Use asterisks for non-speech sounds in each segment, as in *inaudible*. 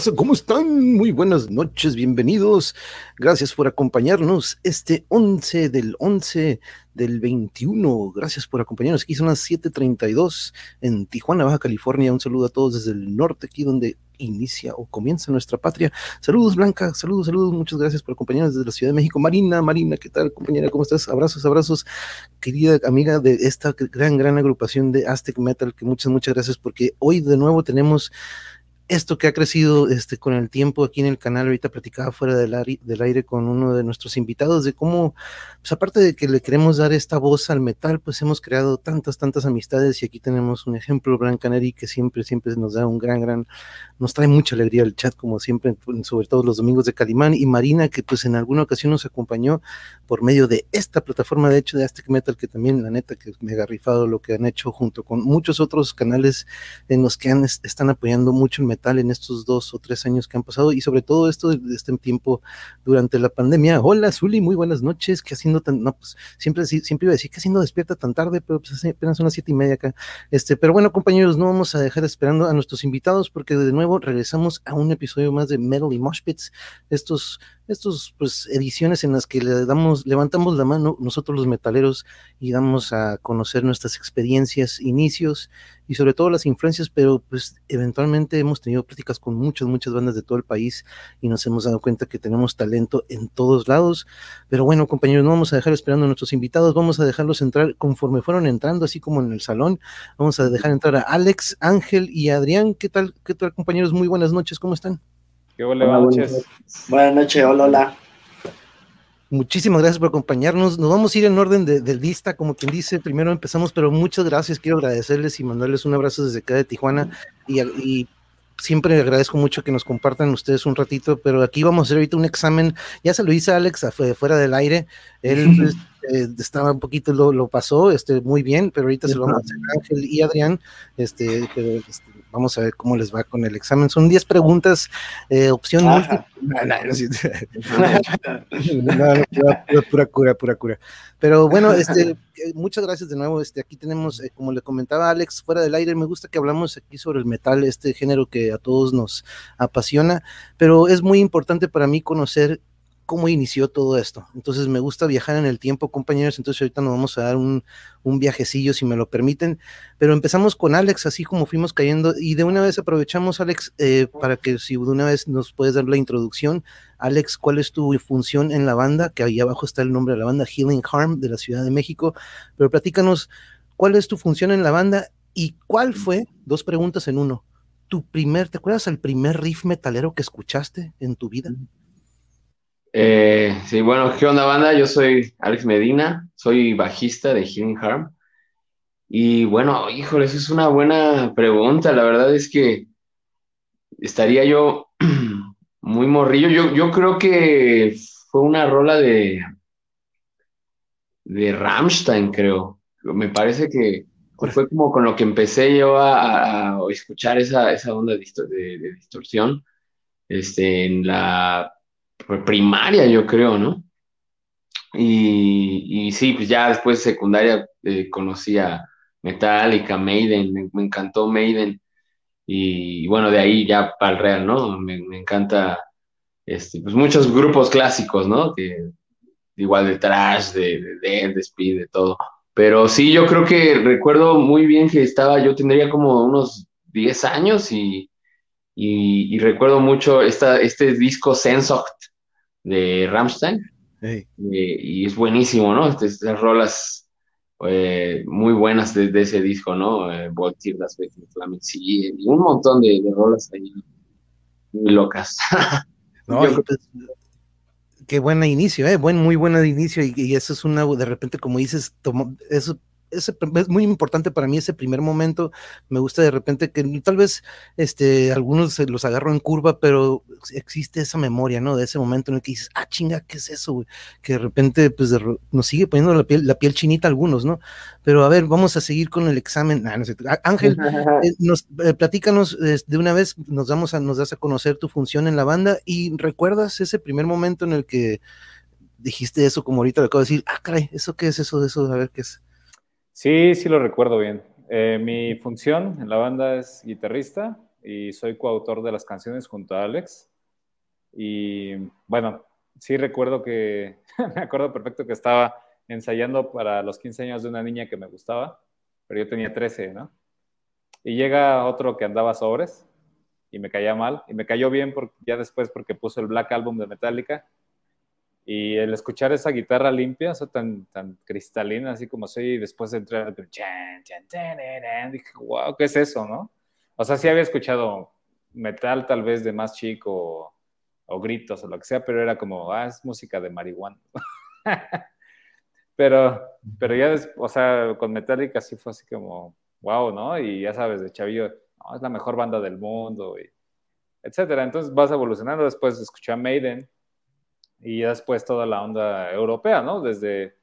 raza? ¿Cómo están? Muy buenas noches, bienvenidos. Gracias por acompañarnos este 11 del 11 del 21. Gracias por acompañarnos. Aquí son las 7:32 en Tijuana, Baja California. Un saludo a todos desde el norte, aquí donde inicia o comienza nuestra patria. Saludos, Blanca. Saludos, saludos. Muchas gracias por acompañarnos desde la Ciudad de México. Marina, Marina, ¿qué tal, compañera? ¿Cómo estás? Abrazos, abrazos, querida amiga de esta gran, gran agrupación de Aztec Metal. Que muchas, muchas gracias porque hoy de nuevo tenemos esto que ha crecido este, con el tiempo aquí en el canal, ahorita platicaba fuera del, del, aire con uno de nuestros invitados de cómo, pues aparte de que le queremos dar esta voz al metal, pues hemos creado tantas, tantas amistades y aquí tenemos un ejemplo, Blanca Neri, que siempre, siempre nos da un gran, gran, nos trae mucha alegría el chat, como siempre, sobre todo los domingos de Calimán, y Marina, que pues en alguna ocasión nos acompañó por medio de esta plataforma, de hecho, de Aztec Metal, que también, la neta, que me ha rifado lo que han hecho junto con muchos otros canales en los que han, están apoyando mucho el metal en estos dos o tres años que han pasado y sobre todo esto de este tiempo durante la pandemia. Hola, Zuli, muy buenas noches. ¿Qué haciendo tan, no, pues siempre, siempre iba a decir que haciendo despierta tan tarde, pero pues apenas son las siete y media acá. Este, pero bueno, compañeros, no vamos a dejar esperando a nuestros invitados porque de nuevo regresamos a un episodio más de Metal y Moshpits. Estos estos pues ediciones en las que le damos, levantamos la mano nosotros los metaleros y damos a conocer nuestras experiencias, inicios y sobre todo las influencias, pero pues eventualmente hemos tenido pláticas con muchas, muchas bandas de todo el país y nos hemos dado cuenta que tenemos talento en todos lados. Pero bueno, compañeros, no vamos a dejar esperando a nuestros invitados, vamos a dejarlos entrar conforme fueron entrando, así como en el salón. Vamos a dejar entrar a Alex, Ángel y Adrián. ¿Qué tal, qué tal, compañeros? Muy buenas noches, ¿cómo están? Buenas noches. Buenas noches, hola, hola. Muchísimas gracias por acompañarnos. Nos vamos a ir en orden de, del lista, como quien dice. Primero empezamos, pero muchas gracias. Quiero agradecerles y mandarles un abrazo desde acá de Tijuana. Y, y siempre agradezco mucho que nos compartan ustedes un ratito, pero aquí vamos a hacer ahorita un examen. Ya se lo hice a Alex fuera del aire. Él *laughs* pues, eh, estaba un poquito, lo, lo, pasó este, muy bien, pero ahorita se lo vamos a hacer a Ángel y Adrián. Este, pero, este, vamos a ver cómo les va con el examen. Son 10 preguntas, eh, opción múltiple. *laughs* pura cura, pura cura. Pero bueno, este, eh, muchas gracias de nuevo. Este, aquí tenemos, eh, como le comentaba Alex, fuera del aire, me gusta que hablamos aquí sobre el metal, este género que a todos nos apasiona, pero es muy importante para mí conocer cómo inició todo esto. Entonces me gusta viajar en el tiempo, compañeros, entonces ahorita nos vamos a dar un, viajecillo, si me lo permiten, pero empezamos con Alex, así como fuimos cayendo, y de una vez aprovechamos, Alex, eh, para que si de una vez nos puedes dar la introducción. Alex, ¿cuál es tu función en la banda? Que ahí abajo está el nombre de la banda, Healing Harm, de la Ciudad de México, pero platícanos, ¿cuál es tu función en la banda y cuál fue, dos preguntas en uno, tu primer, ¿te acuerdas el primer riff metalero que escuchaste en tu vida? Eh, sí, bueno, ¿qué onda banda? Yo soy Alex Medina, soy bajista de Healing Harm. Y bueno, híjole, eso es una buena pregunta. La verdad es que estaría yo *clears throat* muy morrillo. Yo, yo creo que fue una rola de, de Rammstein, creo. Me parece que fue como con lo que empecé yo a, escuchar esa, esa onda de, de distorsión este, en la primaria, yo creo, ¿no? Y, y sí, pues ya después de secundaria eh, conocí a Metallica, Maiden, me, encantó Maiden. Y, bueno, de ahí ya para el real, ¿no? Me, encanta este, pues muchos grupos clásicos, ¿no? Que, igual de trash, de, de, de, speed, de todo. Pero sí, yo creo que recuerdo muy bien que estaba, yo tendría como unos 10 años y, y, recuerdo mucho esta, este disco Sensoct de Ramstein. Eh, y es buenísimo, ¿no? Este, estas, rolas eh, muy buenas de, ese disco, ¿no? Eh, Voltir, las y un montón de, rolas ahí muy locas. *laughs* no, pues, qué buen inicio, ¿eh? Buen, muy buena inicio y, y, eso es una, de repente, como dices, eso es muy importante para mí ese primer momento. Me gusta de repente que tal vez este, algunos los agarro en curva, pero existe esa memoria, ¿no? De ese momento en el que dices, ah, chinga, ¿qué es eso, Que de repente, pues, nos sigue poniendo la piel, la piel chinita algunos, ¿no? Pero a ver, vamos a seguir con el examen. Ah, Ángel, *laughs* eh, nos, eh, platícanos de una vez, nos, damos a, nos das a conocer tu función en la banda y recuerdas ese primer momento en el que dijiste eso, como ahorita lo acabo de decir, ah, caray, ¿eso qué es eso de eso? A ver qué es. Sí, sí lo recuerdo bien. Eh, mi función en la banda es guitarrista y soy coautor de las canciones junto a Alex. Y bueno, sí recuerdo que, *laughs* me acuerdo perfecto que estaba ensayando para los 15 años de una niña que me gustaba, pero yo tenía 13, ¿no? Y llega otro que andaba sobres y me caía mal, y me cayó bien porque, ya después porque puso el Black Album de Metallica, y el escuchar esa guitarra limpia, o sea, tan, tan cristalina, así como soy, y después de entrar, dije, wow, ¿qué es eso, no? O sea, sí había escuchado metal tal vez de más chico, o, gritos, o lo que sea, pero era como, ah, es música de marihuana. *laughs* pero, pero ya, o sea, con Metallica sí fue así como, wow, ¿no? Y ya sabes, de chavillo, es la mejor banda del mundo, y etcétera. Entonces vas evolucionando, después escuché a Maiden, y después toda la onda europea, ¿no? Desde,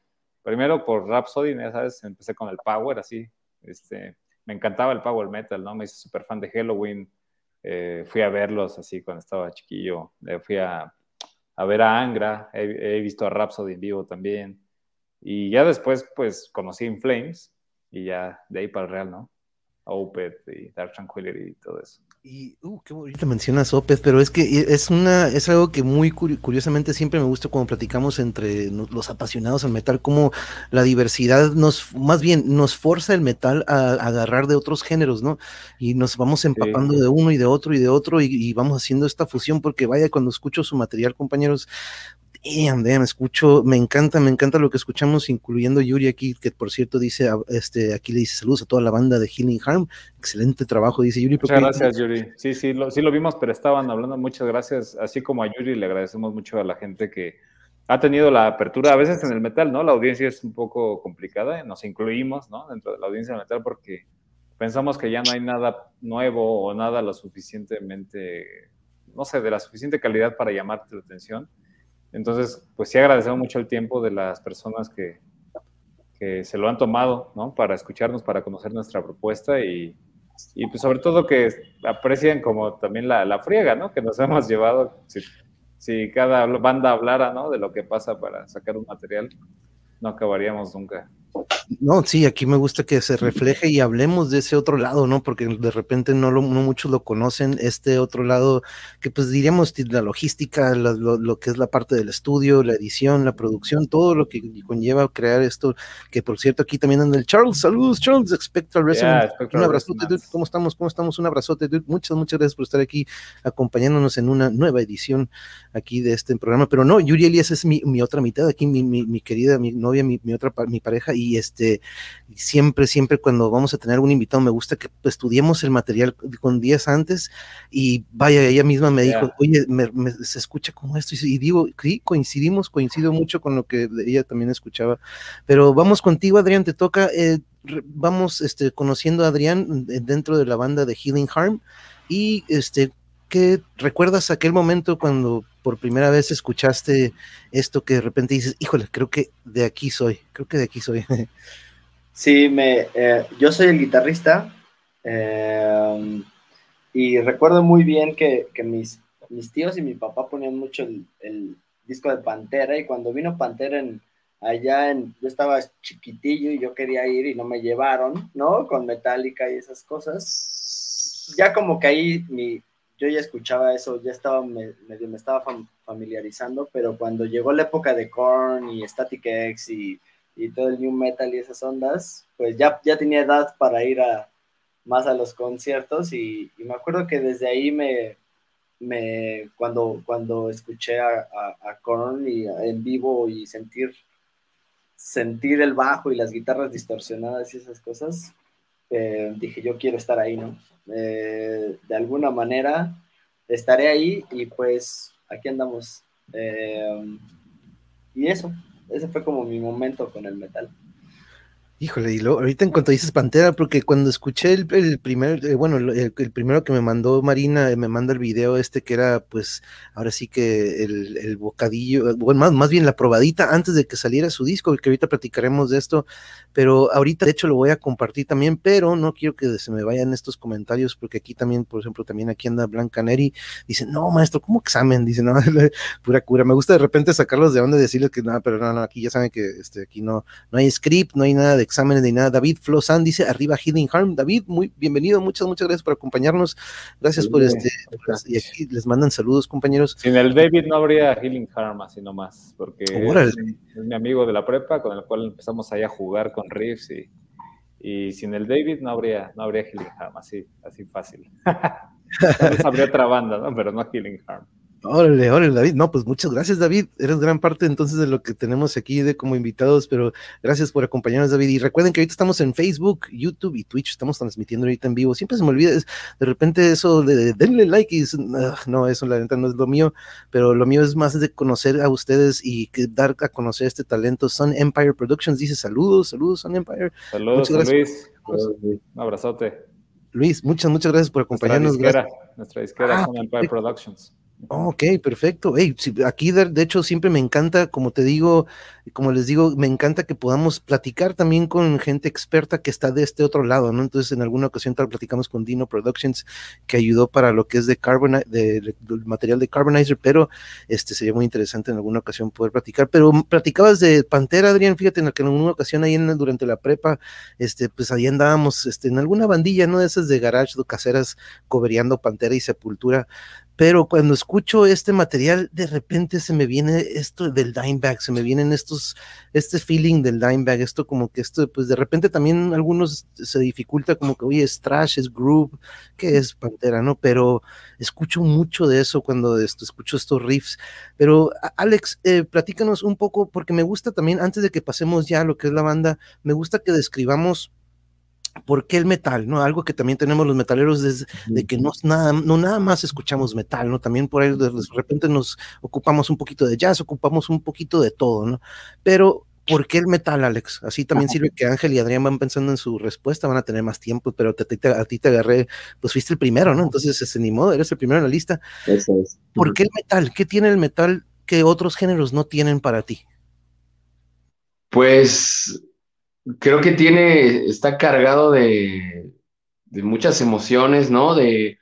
primero por Rhapsody, ya sabes, empecé con el Power, así, este, me encantaba el Power Metal, ¿no? Me hice súper fan de Halloween, eh, fui a verlos así cuando estaba chiquillo, eh, fui a, ver a Angra, he, he, visto a Rhapsody en vivo también, y ya después, pues, conocí In Flames, y ya de ahí para el real, ¿no? Opeth y Dark Tranquility y todo eso. Y, uh, qué bonito mencionas Opeth, pero es que es una, es algo que muy curiosamente siempre me gusta cuando platicamos entre los apasionados al metal, como la diversidad nos, más bien, nos forza el metal a, agarrar de otros géneros, ¿no? Y nos vamos empapando de uno y de otro y de otro y, y, vamos haciendo esta fusión, porque vaya, cuando escucho su material, compañeros, damn, damn, escucho, me encanta, me encanta lo que escuchamos, incluyendo Yuri aquí, que por cierto dice, este, aquí le dice saludos a toda la banda de Healing Harm, excelente trabajo, dice Yuri. Muchas gracias, Yuri. Sí, sí, lo, sí lo vimos, pero estaban hablando, muchas gracias, así como a Yuri le agradecemos mucho a la gente que ha tenido la apertura, a veces en el metal, ¿no? La audiencia es un poco complicada, nos incluimos, ¿no? Dentro de la audiencia del metal porque pensamos que ya no hay nada nuevo o nada lo suficientemente, no sé, de la suficiente calidad para llamarte la atención entonces, pues sí agradecemos mucho el tiempo de las personas que, que se lo han tomado, ¿no? Para escucharnos, para conocer nuestra propuesta y, y pues sobre todo que aprecien como también la, la friega, ¿no? Que nos *laughs* hemos llevado, si, si, cada banda hablara, ¿no? De lo que pasa para sacar un material, no acabaríamos nunca. No, sí, aquí me gusta que se refleje y hablemos de ese otro lado, ¿no? Porque de repente no, lo, no muchos lo conocen, este otro lado que pues diríamos la logística, lo, lo, que es la parte del estudio, la edición, la producción, todo lo que conlleva crear esto, que por cierto aquí también anda el Charles, saludos Charles, Spectral Resonance, un abrazote, dude, ¿cómo estamos? ¿Cómo estamos? Un abrazote, dude. muchas, muchas gracias por estar aquí acompañándonos en una nueva edición aquí de este programa, pero no, Yuri Elias es mi, mi otra mitad, aquí mi, mi, mi querida, mi novia, mi, mi otra, mi pareja, y este, siempre, siempre cuando vamos a tener un invitado, me gusta que estudiemos el material con días antes y vaya, ella misma me dijo, oye, se escucha como esto y, digo, sí, coincidimos, coincido mucho con lo que ella también escuchaba, pero vamos contigo, Adrián, te toca, eh, vamos este, conociendo a Adrián dentro de la banda de Healing Harm y este, ¿qué recuerdas aquel momento cuando por primera vez escuchaste esto que de repente dices, híjole, creo que de aquí soy, creo que de aquí soy? *laughs* Sí, me, eh, yo soy el guitarrista eh, y recuerdo muy bien que, mis, tíos y mi papá ponían mucho el, disco de Pantera y cuando vino Pantera allá en, yo estaba chiquitillo y yo quería ir y no me llevaron, ¿no? Con Metallica y esas cosas. Ya como que ahí mi, yo ya escuchaba eso, ya estaba medio me estaba familiarizando, pero cuando llegó la época de Korn y Static X y, todo el new metal y esas ondas, pues ya, ya tenía edad para ir a más a los conciertos y, me acuerdo que desde ahí me, me cuando, cuando escuché a, a, Korn y en vivo y sentir sentir el bajo y las guitarras distorsionadas y esas cosas, eh, dije yo quiero estar ahí, ¿no? Eh, de alguna manera estaré ahí y pues aquí andamos. Eh, y eso, ese fue como mi momento con el metal. Híjole, y luego, ahorita en cuanto dices Pantera, porque cuando escuché el, el primer, eh, bueno, el, primero que me mandó Marina, eh, me manda el video este que era, pues, ahora sí que el, bocadillo, bueno, más, más, bien la probadita antes de que saliera su disco, que ahorita platicaremos de esto, pero ahorita de hecho lo voy a compartir también, pero no quiero que se me vayan estos comentarios, porque aquí también, por ejemplo, también aquí anda Blanca Neri, dice, no, maestro, ¿cómo examen? Dice, no, *laughs* pura cura, me gusta de repente sacarlos de onda y decirles que no, pero no, no, aquí ya saben que este, aquí no, no hay script, no hay nada de exámenes ni nada. David Flosan dice arriba Healing Harm. David, muy bienvenido, muchas, muchas gracias por acompañarnos. Gracias por este. y aquí les mandan saludos, compañeros. Sin el David no habría Healing Harm, así nomás, porque es, mi amigo de la prepa con el cual empezamos ahí a jugar con Riffs y, y sin el David no habría, no habría Healing Harm, así, así fácil. *laughs* habría otra banda, ¿no? Pero no Healing Harm. Órale, órale, David. No, pues muchas gracias, David. Eres gran parte entonces de lo que tenemos aquí de como invitados, pero gracias por acompañarnos, David. Y recuerden que ahorita estamos en Facebook, YouTube y Twitch, estamos transmitiendo ahorita en vivo. Siempre se me olvida de repente eso de, denle like y ah, no, eso la neta no es lo mío, pero lo mío es más de conocer a ustedes y que dar a conocer este talento. Sun Empire Productions dice saludos, saludos, Sun Empire. Saludos, Luis. Un abrazote. Luis, muchas, muchas gracias por acompañarnos. Nuestra disquera, nuestra disquera ah, Sun Empire Productions. Ok, perfecto. Hey, aquí de, hecho siempre me encanta, como te digo, como les digo, me encanta que podamos platicar también con gente experta que está de este otro lado, ¿no? Entonces, en alguna ocasión tal platicamos con Dino Productions, que ayudó para lo que es de carbon, de, material de Carbonizer, pero este sería muy interesante en alguna ocasión poder platicar. Pero platicabas de Pantera, Adrián, fíjate, en que en alguna ocasión ahí en, durante la prepa, este, pues ahí andábamos, este, en alguna bandilla, ¿no? De esas de garage, de caseras, cobereando Pantera y Sepultura pero cuando escucho este material, de repente se me viene esto del Dimebag, se me vienen estos, este feeling del Dimebag, esto como que esto, pues de repente también algunos se dificulta como que, oye, es trash, es groove, que es Pantera, ¿no? Pero escucho mucho de eso cuando escucho estos riffs. Pero Alex, eh, platícanos un poco, porque me gusta también, antes de que pasemos ya a lo que es la banda, me gusta que describamos ¿Por qué el metal? ¿no? Algo que también tenemos los metaleros es de que no nada, no nada más escuchamos metal, ¿no? También por ahí de repente nos ocupamos un poquito de jazz, ocupamos un poquito de todo, ¿no? Pero ¿por qué el metal, Alex? Así también sirve que Ángel y Adrián van pensando en su respuesta, van a tener más tiempo, pero a ti te agarré, pues fuiste el primero, ¿no? Entonces, ese ni modo, eres el primero en la lista. Eso es. ¿Por qué el metal? ¿Qué tiene el metal que otros géneros no tienen para ti? Pues creo que tiene, está cargado de, muchas emociones, ¿no? De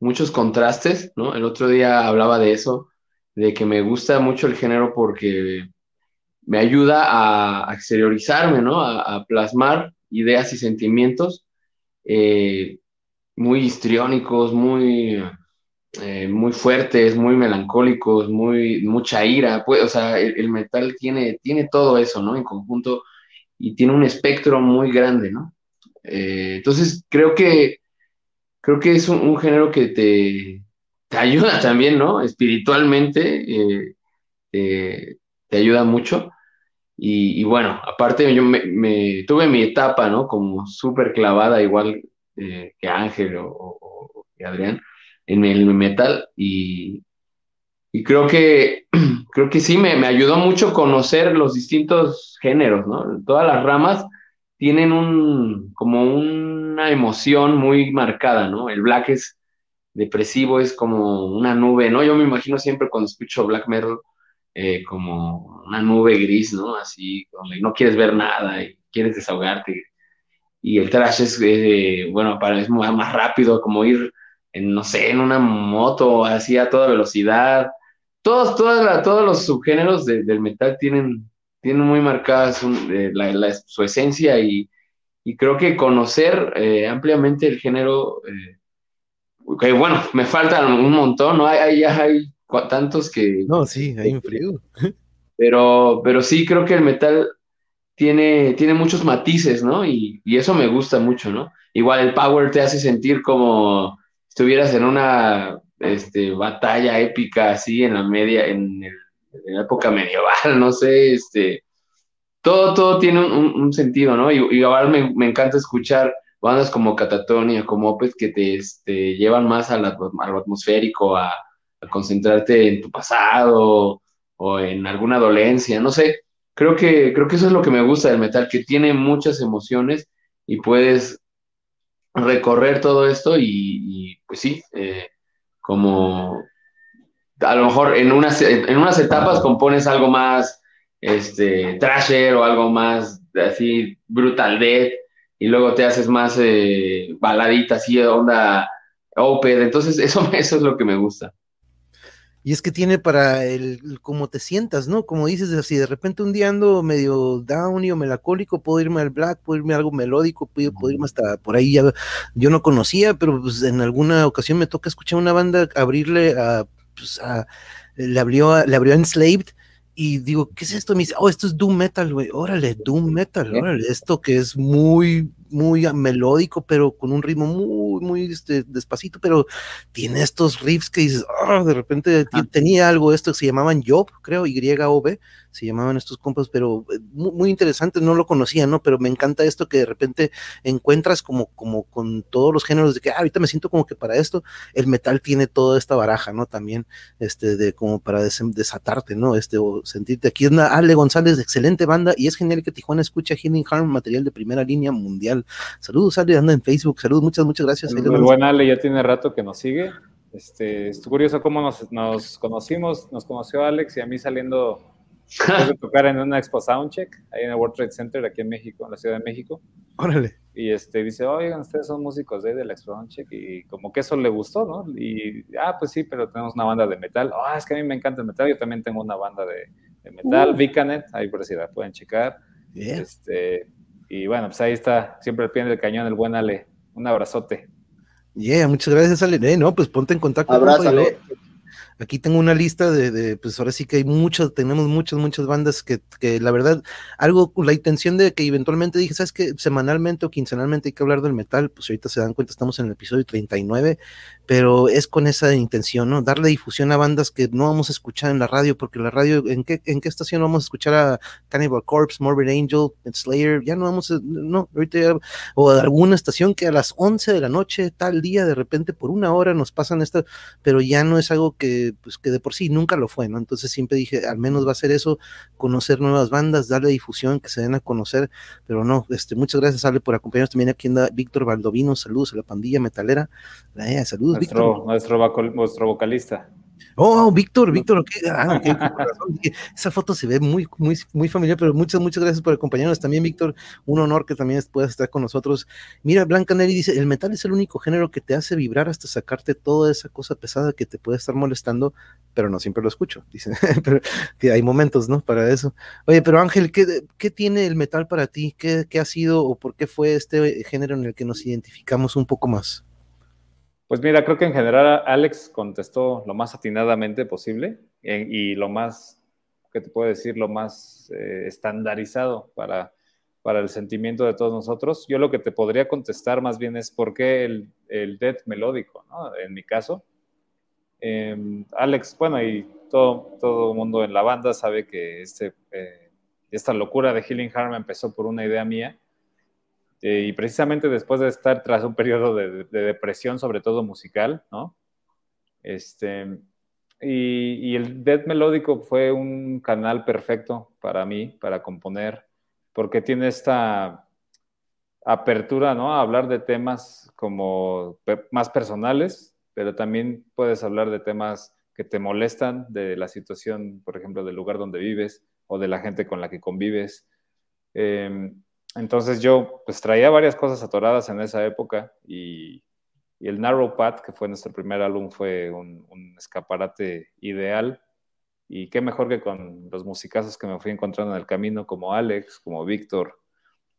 muchos contrastes, ¿no? El otro día hablaba de eso, de que me gusta mucho el género porque me ayuda a, exteriorizarme, ¿no? A, plasmar ideas y sentimientos eh, muy histriónicos, muy, eh, muy fuertes, muy melancólicos, muy, mucha ira. Pues, o sea, el, el, metal tiene, tiene todo eso, ¿no? En conjunto y tiene un espectro muy grande, ¿no? Eh, entonces, creo que, creo que es un, género que te, te, ayuda *laughs* también, ¿no? Espiritualmente, eh, te ayuda mucho. Y, bueno, aparte yo me, tuve mi etapa, ¿no? Como súper clavada, igual eh, que Ángel o, que Adrián, en el metal. Y, y creo que, *clears throat* creo que sí, me, me, ayudó mucho conocer los distintos géneros, ¿no? Todas las ramas tienen un, como una emoción muy marcada, ¿no? El black es depresivo, es como una nube, ¿no? Yo me imagino siempre cuando escucho black metal eh, como una nube gris, ¿no? Así, donde no quieres ver nada y quieres desahogarte. Y el trash es, eh, bueno, para, es más rápido, como ir, en, no sé, en una moto, así a toda velocidad todos, todos los subgéneros del metal tienen, tienen muy marcada su, eh, su esencia y, creo que conocer eh, ampliamente el género, eh, bueno, me faltan un montón, ¿no? Hay, hay, tantos que... No, sí, hay un frío. Pero, pero sí, creo que el metal tiene, tiene muchos matices, ¿no? Y, y eso me gusta mucho, ¿no? Igual el power te hace sentir como estuvieras en una este, batalla épica así en la media, en, la época medieval, no sé, este, todo, todo tiene un, sentido, ¿no? Y, ahora me, encanta escuchar bandas como Catatonia, como Opeth, que te este, llevan más a, lo atmosférico, a, concentrarte en tu pasado o en alguna dolencia, no sé. Creo que, creo que eso es lo que me gusta del metal, que tiene muchas emociones y puedes recorrer todo esto y, pues sí, eh, como a lo mejor en unas, en unas etapas compones algo más este, trasher o algo más así brutal death y luego te haces más eh, baladita así onda oped, entonces eso, *laughs* eso es lo que me gusta. Y es que tiene para el cómo te sientas, ¿no? Como dices, así de repente un día ando medio down o melacólico, puedo irme al black, puedo irme a algo melódico, puedo, irme hasta por ahí. Ya, yo no conocía, pero pues en alguna ocasión me toca escuchar una banda, abrirle a, pues, a le abrió, le abrió Enslaved y digo, ¿qué es esto? Me dice, oh, esto es Doom Metal, güey. Órale, Doom Metal, órale, esto que es muy, muy melódico, pero con un ritmo muy, muy este, despacito, pero tiene estos riffs que dices, oh, de repente tenía algo esto que se llamaban Job, creo, Y-O-B, se llamaban estos compas, pero eh, muy, interesante, no lo conocía, ¿no? Pero me encanta esto que de repente encuentras como, como con todos los géneros de que ah, ahorita me siento como que para esto, el metal tiene toda esta baraja, ¿no? También, este, de como para desatarte, ¿no? Este, o sentirte. Aquí es una Ale González, excelente banda, y es genial que Tijuana escucha Healing Harm, material de primera línea mundial. Saludos, Ale, anda en Facebook, saludos, muchas, muchas gracias. El, buen Ale ya tiene rato que nos sigue. Este, estoy curioso cómo nos, nos conocimos, nos conoció Alex y a mí saliendo de tocar en una expo Soundcheck, ahí en el World Trade Center, aquí en México, en la Ciudad de México. Órale. Y este, dice, oigan, ustedes son músicos de, la expo Soundcheck, y como que eso le gustó, ¿no? Y, ah, pues sí, pero tenemos una banda de metal. Ah, es que a mí me encanta el metal, yo también tengo una banda de, metal, uh. Vicanet, ahí por si la pueden checar. Este, y bueno, pues ahí está, siempre el pie del cañón, el buen Ale. Un abrazote. Yeah, muchas gracias, Ale. Eh, no, pues ponte en contacto. Abrázale. Aquí tengo una lista de, pues ahora sí que hay muchas, tenemos muchas, muchas bandas que, que la verdad, algo, la intención de que eventualmente dije, ¿sabes que Semanalmente o quincenalmente hay que hablar del metal, pues ahorita se dan cuenta, estamos en el episodio 39, pero es con esa intención, ¿no? Darle difusión a bandas que no vamos a escuchar en la radio, porque la radio, ¿en qué, en qué estación vamos a escuchar a Cannibal Corpse, Morbid Angel, Slayer? Ya no vamos a, no, ahorita ya, o alguna estación que a las 11 de la noche, tal día, de repente por una hora nos pasan esta, pero ya no es algo que, pues que de por sí nunca lo fue, ¿no? Entonces siempre dije, al menos va a ser eso, conocer nuevas bandas, darle difusión, que se den a conocer, pero no, este, muchas gracias, Ale, por acompañarnos también aquí anda Víctor Valdovino, saludos a la pandilla metalera, eh, saludos nuestro, vocalista. Oh, Víctor, Víctor, ah, esa foto se ve muy, muy, muy familiar, pero muchas, muchas gracias por acompañarnos también, Víctor. Un honor que también puedas estar con nosotros. Mira, Blanca Neri dice: el metal es el único género que te hace vibrar hasta sacarte toda esa cosa pesada que te puede estar molestando, pero no siempre lo escucho. Dice, *laughs* pero que hay momentos, ¿no? Para eso. Oye, pero Ángel, ¿qué, qué tiene el metal para ti? ¿Qué, ¿Qué ha sido o por qué fue este género en el que nos identificamos un poco más? Pues mira, creo que en general Alex contestó lo más atinadamente posible y lo más, ¿qué te puedo decir? Lo más eh, estandarizado para, para el sentimiento de todos nosotros. Yo lo que te podría contestar más bien es por qué el, el death melódico, ¿no? En mi caso. Em, Alex, bueno, y todo, todo mundo en la banda sabe que este, eh, esta locura de Healing Harm empezó por una idea mía eh, y precisamente después de estar tras un periodo de, depresión, sobre todo musical, ¿no? Este, y, el death melódico fue un canal perfecto para mí, para componer, porque tiene esta apertura, ¿no? A hablar de temas como más personales, pero también puedes hablar de temas que te molestan, de la situación, por ejemplo, del lugar donde vives o de la gente con la que convives. Eh, entonces yo pues traía varias cosas atoradas en esa época y, el Narrow Path, que fue nuestro primer álbum, fue un, escaparate ideal. Y qué mejor que con los musicazos que me fui encontrando en el camino, como Alex, como Víctor,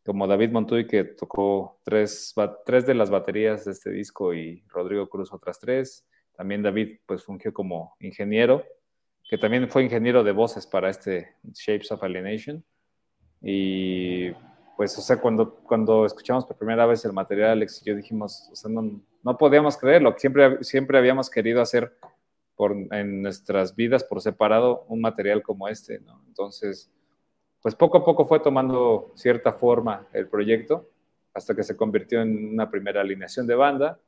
como David Montuy, que tocó tres, tres de las baterías de este disco y Rodrigo Cruz otras tres. También David pues fungió como ingeniero, que también fue ingeniero de voces para este Shapes of Alienation. Y pues, o sea, cuando, cuando escuchamos por primera vez el material, Alex y yo dijimos, o sea, no, no podíamos creerlo, siempre, siempre habíamos querido hacer por, en nuestras vidas por separado un material como este, ¿no? Entonces, pues poco a poco fue tomando cierta forma el proyecto, hasta que se convirtió en una primera alineación de banda,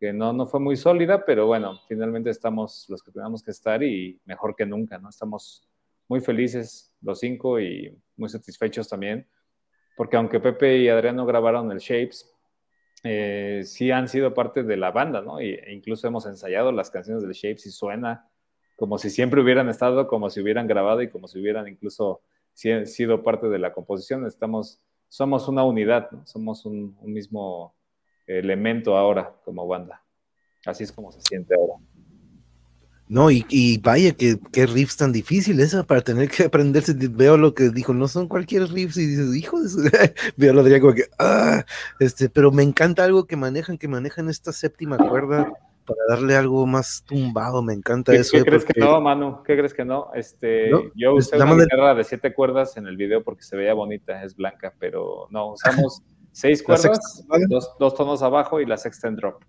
que no, no fue muy sólida, pero bueno, finalmente estamos los que tenemos que estar y mejor que nunca, ¿no? Estamos muy felices los cinco y muy satisfechos también porque aunque Pepe y Adriano grabaron el Shapes, eh, sí han sido parte de la banda, ¿no? e incluso hemos ensayado las canciones del Shapes y suena como si siempre hubieran estado, como si hubieran grabado y como si hubieran incluso sido parte de la composición. Estamos, somos una unidad, somos un, un mismo elemento ahora como banda. Así es como se siente ahora. No, y, vaya, que, qué riffs tan difíciles para tener que aprenderse. Veo lo que dijo, no son cualquier riffs, y dices, hijo de su... *laughs* Veo lo diría como que, ah, este, pero me encanta algo que manejan, que manejan esta séptima cuerda para darle algo más tumbado, me encanta eso. ¿Qué crees que no, Manu? ¿Qué crees que no? Este, yo usé una guitarra de... siete cuerdas en el video porque se veía bonita, es blanca, pero no, usamos *laughs* seis cuerdas, dos, dos tonos abajo y la sexta en drop.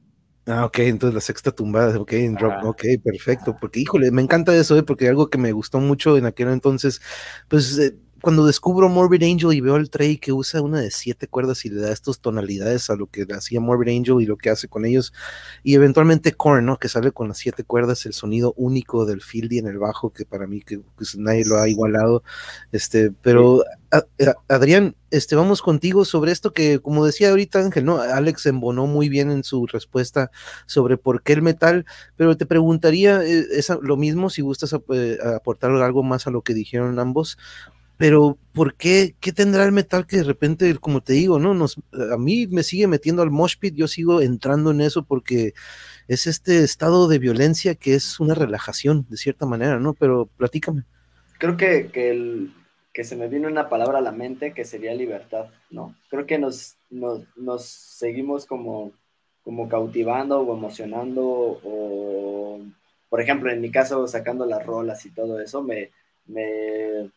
Ah, ok, entonces la sexta tumbada, ok, en drop, ok, perfecto, porque híjole, me encanta eso, ¿eh? porque algo que me gustó mucho en aquel entonces, pues eh, cuando descubro Morbid Angel y veo al Trey que usa una de siete cuerdas y le da estas tonalidades a lo que hacía Morbid Angel y lo que hace con ellos, y eventualmente Korn, ¿no? Que sale con las siete cuerdas, el sonido único del Fieldy en el bajo, que para mí que pues, nadie lo ha igualado, este, pero Adrián, este, vamos contigo sobre esto que, como decía ahorita Ángel, ¿no? Alex embonó muy bien en su respuesta sobre por qué el metal, pero te preguntaría eh, lo mismo si gustas eh, aportar algo más a lo que dijeron ambos, pero ¿por qué, qué tendrá el metal que de repente, como te digo, no nos, a mí me sigue metiendo al mosh pit, yo sigo entrando en eso porque es este estado de violencia que es una relajación de cierta manera, ¿no? Pero platícame. Creo que, que, que se me vino una palabra a la mente que sería libertad, ¿no? Creo que nos, nos, nos seguimos como, como cautivando o emocionando o, por ejemplo, en mi caso, sacando las rolas y todo eso, me, me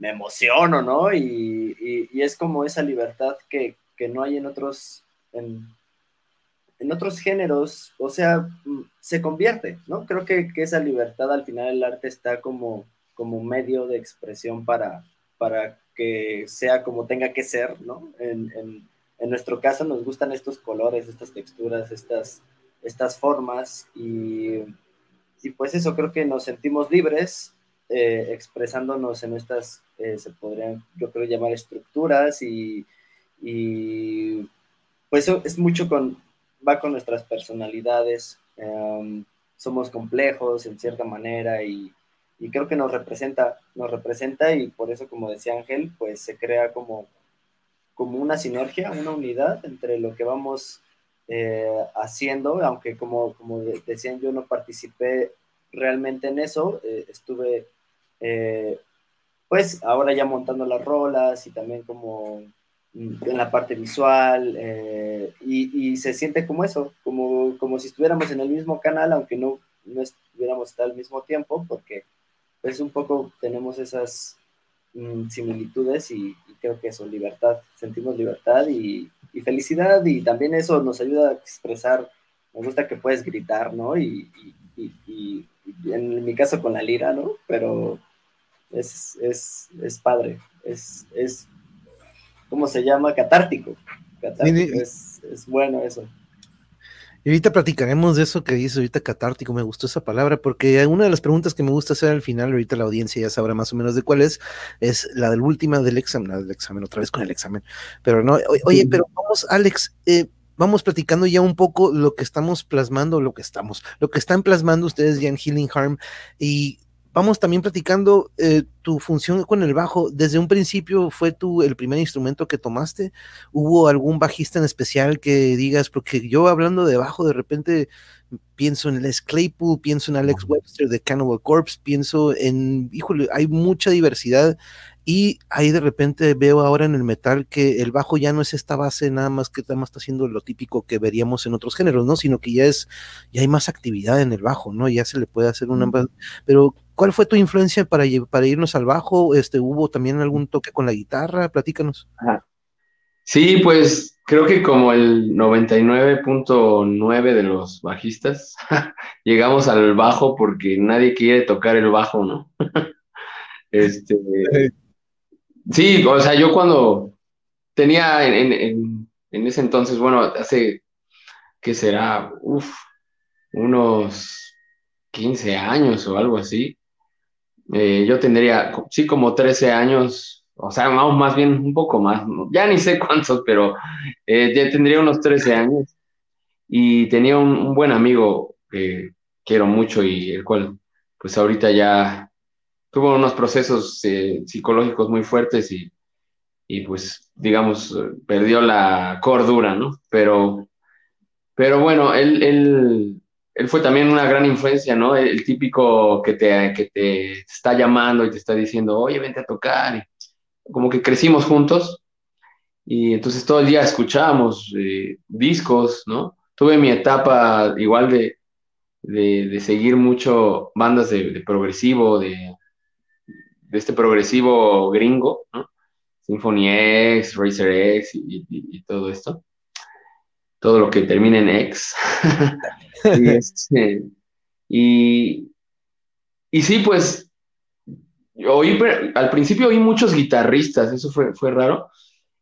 me emociono, ¿no? Y, es como esa libertad que, no hay en otros, en, otros géneros, o sea, mm, se convierte, ¿no? Creo que, esa libertad al final el arte está como, como medio de expresión para, para que sea como tenga que ser, ¿no? En, nuestro caso nos gustan estos colores, estas texturas, estas, estas formas y, y pues eso, creo que nos sentimos libres eh, expresándonos en estas, eh, se podrían, yo creo, llamar estructuras y, y pues es mucho con, va con nuestras personalidades, em, somos complejos en cierta manera y, y, creo que nos representa, nos representa y por eso, como decía Ángel, pues se crea como, como una sinergia, una unidad entre lo que vamos eh, haciendo, aunque como, como decían, yo no participé realmente en eso, estuve eh, pues ahora ya montando las rolas y también como en la parte visual eh, y, se siente como eso, como, como si estuviéramos en el mismo canal, aunque no, no estuviéramos al mismo tiempo, porque es pues, un poco tenemos esas mm, similitudes y, creo que eso, libertad, sentimos libertad y, felicidad y también eso nos ayuda a expresar, me gusta que puedes gritar, ¿no? Y, y en mi caso con la lira, ¿no? Pero es, es, es padre, es, es, ¿cómo se llama? Catártico. Catártico, es, es bueno eso. Y ahorita platicaremos de eso que dice ahorita catártico, me gustó esa palabra, porque una de las preguntas que me gusta hacer al final, ahorita la audiencia ya sabrá más o menos de cuál es, es la del última del examen, la del examen, otra vez con el examen. Pero no, oye, pero vamos, Alex, eh, vamos platicando ya un poco lo que estamos plasmando, lo que estamos, lo que están plasmando ustedes ya en Healing Harm, y vamos también platicando eh, tu función con el bajo. Desde un principio fue tu el primer instrumento que tomaste. ¿Hubo algún bajista en especial que digas? Porque yo hablando de bajo, de repente pienso en Les Claypool, pienso en Alex Webster de Cannibal Corpse, pienso en, híjole, hay mucha diversidad y ahí de repente veo ahora en el metal que el bajo ya no es esta base nada más que nada más está haciendo lo típico que veríamos en otros géneros, ¿no? Sino que ya es, ya hay más actividad en el bajo, ¿no? Ya se le puede hacer una... Pero, ¿cuál fue tu influencia para, para irnos al bajo? Este, ¿Hubo también algún toque con la guitarra? Platícanos. Sí, pues creo que como el 99.9 de los bajistas, *laughs* llegamos al bajo porque nadie quiere tocar el bajo, ¿no? *laughs* este, Sí, o sea, yo cuando tenía en, ese entonces, bueno, hace, ¿qué será? Uf, unos 15 años o algo así. Eh, yo tendría, sí, como 13 años, o sea, más bien un poco más, ya ni sé *laughs* cuántos, pero eh, ya tendría unos 13 años. Y tenía un buen amigo que quiero mucho y el cual, pues ahorita ya tuvo unos procesos eh, psicológicos muy fuertes y, y, pues, digamos, perdió la cordura, ¿no? Pero, pero bueno, él, él, él fue también una gran influencia, ¿no? El, típico que te, que te está llamando y te está diciendo, oye, vente a tocar. como que crecimos juntos y entonces todo el día escuchábamos eh, discos, ¿no? Tuve mi etapa igual de, de, seguir mucho bandas de, progresivo, de, de, este progresivo gringo, ¿no? Symphony X, Racer X y, todo esto. Todo lo que termina en X. *laughs* Este, y, y, sí, pues, oí, al principio oí muchos guitarristas, eso fue, fue raro.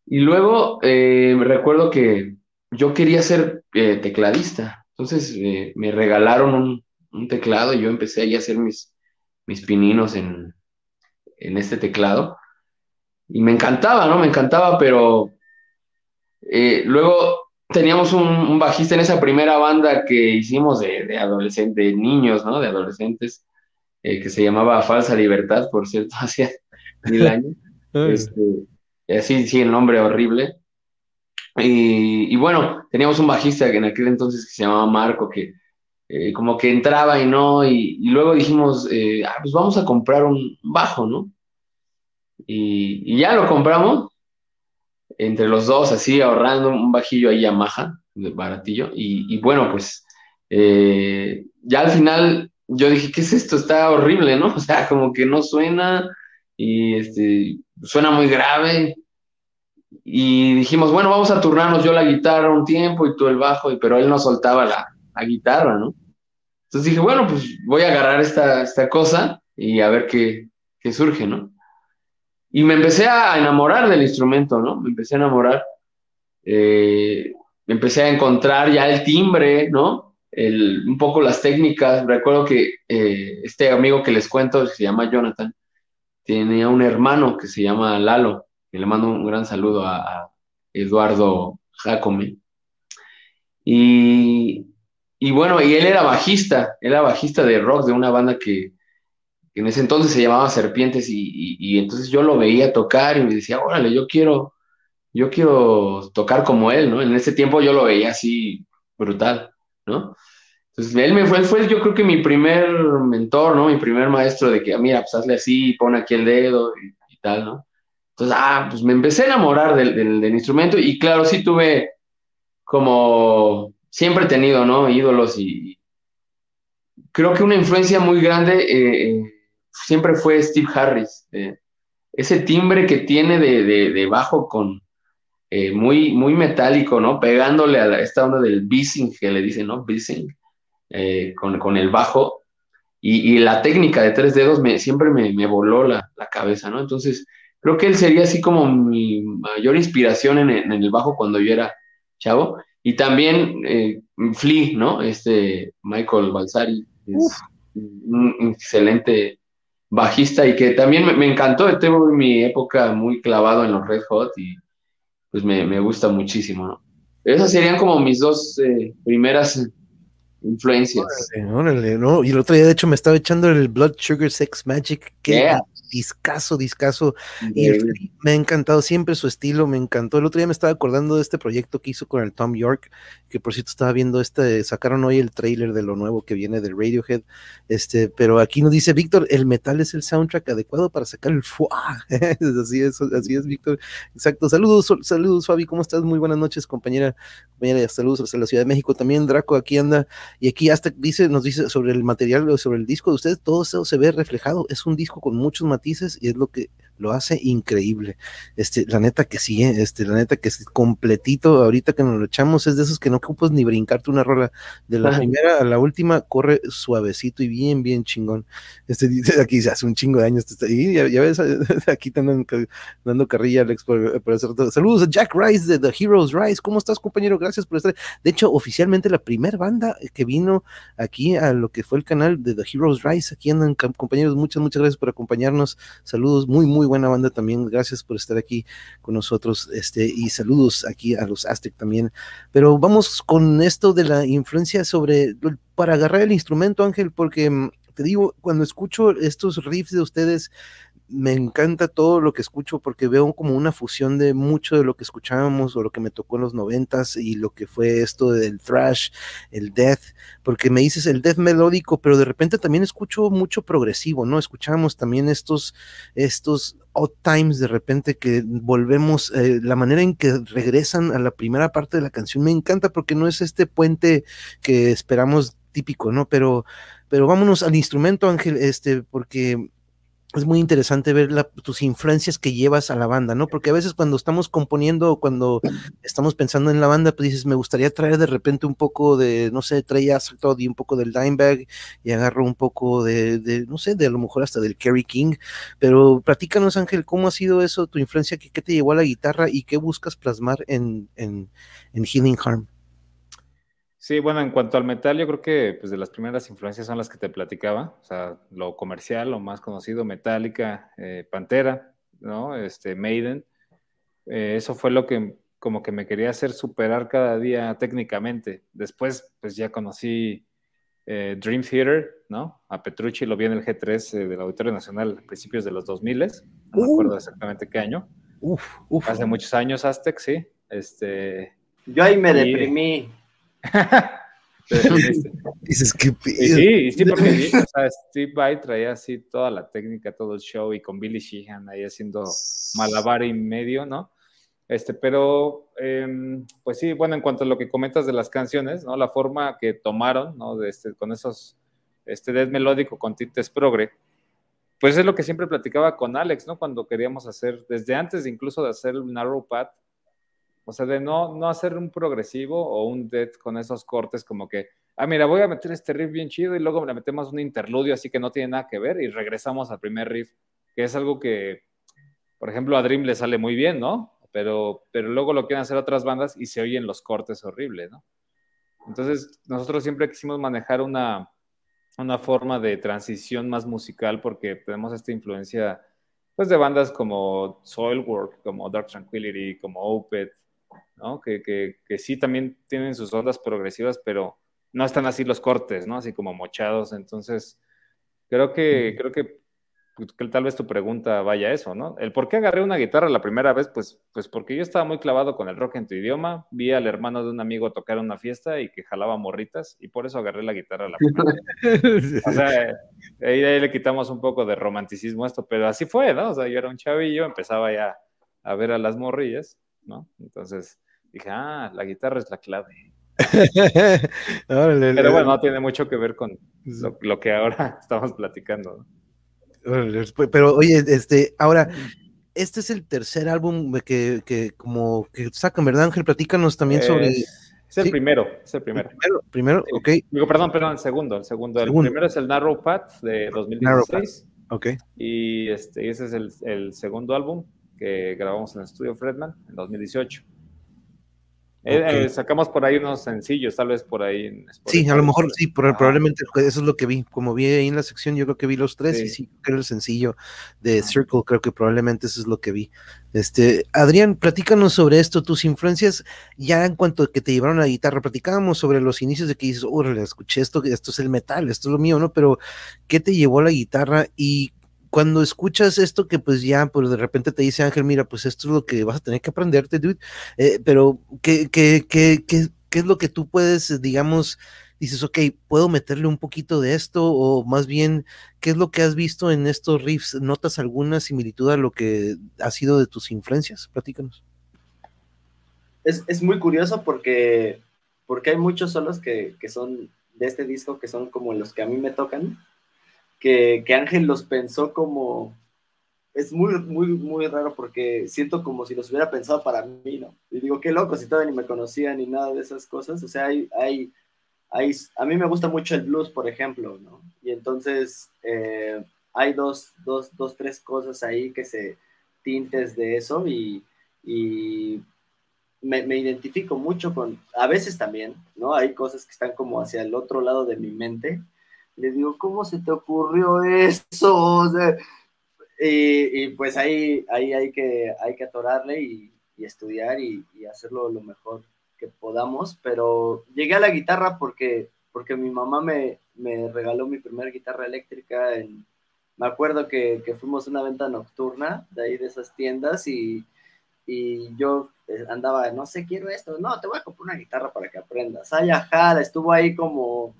Y luego eh, me recuerdo que yo quería ser eh, tecladista. Entonces eh, me regalaron un, teclado y yo empecé ahí a hacer mis, mis pininos en, este teclado. Y me encantaba, ¿no? Me encantaba, pero eh, luego teníamos un, bajista en esa primera banda que hicimos de, de adolescentes, de niños, ¿no? De adolescentes, eh, que se llamaba Falsa Libertad, por cierto, *laughs* hacía mil años. *laughs* este, así, sí, el nombre horrible. Y, bueno, teníamos un bajista que en aquel entonces que se llamaba Marco, que eh, como que entraba y no, y, luego dijimos, eh, ah, pues vamos a comprar un bajo, ¿no? Y, ya lo compramos, entre los dos, así ahorrando un bajillo ahí Yamaha, baratillo, y, bueno, pues eh, ya al final yo dije, ¿qué es esto? Está horrible, ¿no? *laughs* O sea, como que no suena, y este, suena muy grave, y dijimos, bueno, vamos a turnarnos yo la guitarra un tiempo y tú el bajo, y, pero él no soltaba la, guitarra, ¿no? Entonces dije, bueno, pues voy a agarrar esta, esta cosa y a ver qué, qué, surge, ¿no? Y me empecé a enamorar del instrumento, ¿no? Me empecé a enamorar. Eh, empecé a encontrar ya el timbre, ¿no? El, un poco las técnicas. Recuerdo que eh, este amigo que les cuento, se llama Jonathan, tenía un hermano que se llama Lalo y le mando un gran saludo a, Eduardo Jacome. Y, bueno, y él era bajista, era bajista de rock de una banda que, en ese entonces se llamaba Serpientes y, entonces yo lo veía tocar y me decía, órale, yo quiero, yo quiero tocar como él, ¿no? En ese tiempo yo lo veía así brutal, ¿no? Entonces él me fue, fue yo creo que mi primer mentor, ¿no? Mi primer maestro de que, ah, mira, pues hazle así, pon aquí el dedo y tal, ¿no? Entonces, ah, pues me empecé a enamorar del, instrumento y claro, sí tuve como, siempre he tenido, ¿no? Ídolos y creo que una influencia muy grande eh, eh, siempre fue Steve Harris. Eh, ese timbre que tiene de, bajo con muy, muy metálico, ¿no? Pegándole a esta onda del bissing que le dicen, ¿no? Bissing, con, el bajo. Y, la técnica de tres dedos me, siempre me, voló la, la, cabeza, ¿no? Entonces, creo que él sería así como mi mayor inspiración en, el bajo cuando yo era chavo. Y también eh, Flea, ¿no? Este Michael Balsari es un excelente bajista y que también me, encantó. Tengo mi época muy clavado en los Red Hot y pues me, gusta muchísimo, ¿no? Esas serían como mis dos eh, primeras influencias. ¿no? Y el otro día, de hecho, me estaba echando el Blood Sugar Sex Magic. que discaso, discaso. Y me ha encantado siempre su estilo, me encantó. El otro día me estaba acordando de este proyecto que hizo con el Tom York, que por cierto estaba viendo este, sacaron hoy el trailer de lo nuevo que viene de Radiohead, este, pero aquí nos dice Víctor, el metal es el soundtrack adecuado para sacar el fuá. *laughs* así es, así es, Víctor. Exacto. Saludos, saludos, Fabi, ¿cómo estás? Muy buenas noches, compañera, compañera, saludos hasta la Ciudad de México también. Draco aquí anda, y aquí hasta dice, nos dice sobre el material, sobre el disco de ustedes, todo eso se ve reflejado. Es un disco con muchos matices y es lo que lo hace increíble. Este, la neta que sí, ¿eh? este, la neta que es completito, ahorita que nos lo echamos, es de esos que no ocupas ni brincarte una rola. De la primera a la última, corre suavecito y bien, bien chingón. Este, *laughs* aquí hace un chingo de años, y ya, ves, *laughs* aquí están dando carrilla, Alex, por, hacer todo. Saludos a Jack Rice de The Heroes Rise. ¿Cómo estás, compañero? Gracias por estar. De hecho, oficialmente la primera banda que vino aquí a lo que fue el canal de The Heroes Rise, aquí andan compañeros, muchas, muchas gracias por acompañarnos. Saludos, muy, muy buena banda también. Gracias por estar aquí con nosotros. Este, y saludos aquí a los Aztec también. Pero vamos con esto de la influencia sobre, para agarrar el instrumento, Ángel, porque mm, te digo, cuando escucho estos riffs de ustedes, me encanta todo lo que escucho porque veo como una fusión de mucho de lo que escuchábamos o lo que me tocó en los noventas y lo que fue esto del thrash, el death, porque me dices el death melódico, pero de repente también escucho mucho progresivo, ¿no? Escuchamos también estos, estos odd times de repente que volvemos, eh, la manera en que regresan a la primera parte de la canción me encanta porque no es este puente que esperamos típico, ¿no? Pero, pero vámonos al instrumento, Ángel, este, porque es muy interesante ver tus influencias que llevas a la banda, ¿no? Porque a veces cuando estamos componiendo, cuando estamos pensando en la banda, pues dices, me gustaría traer de repente un poco de, no sé, todo y un poco del Dimebag y agarro un poco de, no sé, de a lo mejor hasta del Kerry King, pero platícanos, Ángel, ¿cómo ha sido eso, tu influencia, qué, te llevó a la guitarra y qué buscas plasmar en, en Healing Harm? Sí, bueno, en cuanto al metal, yo creo que pues, de las primeras influencias son las que te platicaba, o sea, lo comercial, lo más conocido, Metallica, eh, Pantera, ¿no? Este, Maiden. Eh, eso fue lo que como que me quería hacer superar cada día técnicamente. Después, pues ya conocí eh, Dream Theater, ¿no? A Petrucci lo vi en el G3 del Auditorio Nacional a principios de los 2000, no me uh. acuerdo exactamente qué año. Uf, uf. Hace muchos años, Aztec, sí. Este, Yo ahí me deprimí. Dices *laughs* que sí, sí, porque Steve Vai traía así toda la técnica, todo el show y con Billy Sheehan ahí haciendo malabar y medio, ¿no? Este, pero, em, pues sí, bueno, en cuanto a lo que comentas de las canciones, ¿no? La forma que tomaron, ¿no? De este, con esos, este death melódico con tintes progre, pues es lo que siempre platicaba con Alex, ¿no? Cuando queríamos hacer, desde antes incluso de hacer un Narrow Path, o sea, de no, no hacer un progresivo o un death con esos cortes como que, ah, mira, voy a meter este riff bien chido y luego le metemos un interludio así que no tiene nada que ver y regresamos al primer riff, que es algo que, por ejemplo, a Dream le sale muy bien, ¿no? Pero, pero luego lo quieren hacer otras bandas y se oyen los cortes horribles, ¿no? Entonces, nosotros siempre quisimos manejar una, una forma de transición más musical porque tenemos esta influencia pues de bandas como Soilwork, como Dark Tranquility, como Opeth, ¿no? Que, que, sí también tienen sus ondas progresivas, pero no están así los cortes, ¿no? Así como mochados. Entonces, creo que, creo que, pues, que, tal vez tu pregunta vaya a eso, ¿no? El por qué agarré una guitarra la primera vez, pues, pues porque yo estaba muy clavado con el rock en tu idioma, vi al hermano de un amigo tocar una fiesta y que jalaba morritas, y por eso agarré la guitarra la primera vez. *laughs* o sea, ahí, ahí le quitamos un poco de romanticismo a esto, pero así fue, ¿no? O sea, yo era un chavillo, empezaba ya a ver a las morrillas, ¿no? Entonces, dije, ah, la guitarra es la clave. *laughs* Pero bueno, no tiene mucho que ver con lo, que ahora *laughs* estamos platicando. Pero oye, este, ahora, este es el tercer álbum que, que como que sacan, ¿verdad, Ángel? Platícanos también sobre... Es el primero, es el primero. Primero, primero ok. Digo, perdón, perdón, el segundo, el segundo. El primero es el Narrow Path de 2016. Ok. Y este, ese es el, el segundo álbum que grabamos en el estudio Fredman en 2018. Eh, eh, sacamos por ahí unos sencillos, tal vez por ahí. sí, a lo mejor sí, probablemente eso es lo que vi. Como vi ahí en la sección, yo creo que vi los tres y sí, creo el sencillo de Circle, creo que probablemente eso es lo que vi. Este, Adrián, platícanos sobre esto, tus influencias, ya en cuanto a que te llevaron a la guitarra, platicábamos sobre los inicios de que dices, oh, escuché esto, esto es el metal, esto es lo mío, ¿no? Pero, ¿qué te llevó a la guitarra y cuando escuchas esto que pues ya, pues de repente te dice Ángel, mira, pues esto es lo que vas a tener que aprenderte, dude, eh, pero ¿qué, qué, qué, qué, es lo que tú puedes, digamos, dices, ok, puedo meterle un poquito de esto, o más bien, ¿qué es lo que has visto en estos riffs? ¿Notas alguna similitud a lo que ha sido de tus influencias? Platícanos. Es, es muy curioso porque, porque hay muchos solos que, que son de este disco que son como los que a mí me tocan que, Ángel los pensó como, es muy, muy, muy raro porque siento como si los hubiera pensado para mí, ¿no? Y digo, qué loco, si todavía ni me conocía ni nada de esas cosas. O sea, hay, hay, hay a mí me gusta mucho el blues, por ejemplo, ¿no? Y entonces eh, hay dos, dos, dos, tres cosas ahí que se tintes de eso y, y me, me, identifico mucho con, a veces también, ¿no? Hay cosas que están como hacia el otro lado de mi mente le digo, ¿cómo se te ocurrió eso? *laughs* y, pues ahí, ahí hay, que, hay que atorarle y, estudiar y, hacerlo lo mejor que podamos, pero llegué a la guitarra porque, porque mi mamá me, regaló mi primera guitarra eléctrica me acuerdo que, que fuimos a una venta nocturna de ahí de esas tiendas y, y yo eh, andaba, no sé, quiero esto, no, te voy a comprar una guitarra para que aprendas. Ay, ajá, estuvo ahí como,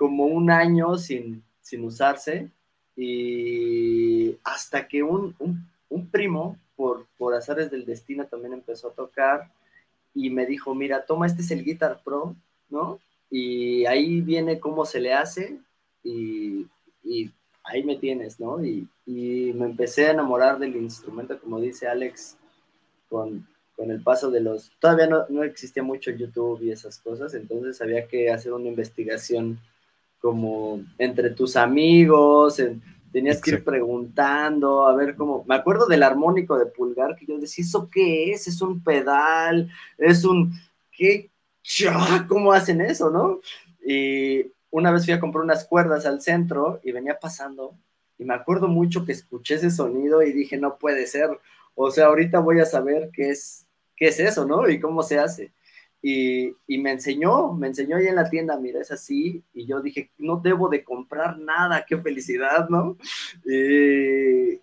como un año sin, sin usarse y hasta que un, un, un primo, por, por azares del destino, también empezó a tocar y me dijo, mira, toma, este es el Guitar Pro, ¿no? Y ahí viene cómo se le hace y, y ahí me tienes, ¿no? Y, y, me empecé a enamorar del instrumento, como dice Alex, con, con el paso de los... Todavía no, no, existía mucho YouTube y esas cosas, entonces había que hacer una investigación como entre tus amigos, en, tenías Exacto. que ir preguntando, a ver cómo... Me acuerdo del armónico de pulgar, que yo decía, ¿eso qué es? ¿Es un pedal? ¿Es un... ¿Qué? ¿Cómo hacen eso, no? Y una vez fui a comprar unas cuerdas al centro y venía pasando y me acuerdo mucho que escuché ese sonido y dije, no puede ser. O sea, ahorita voy a saber qué es, qué es eso, ¿no? Y cómo se hace. Y, y, me enseñó, me enseñó ahí en la tienda, mira, es así, y yo dije, no debo de comprar nada, qué felicidad, ¿no? Y,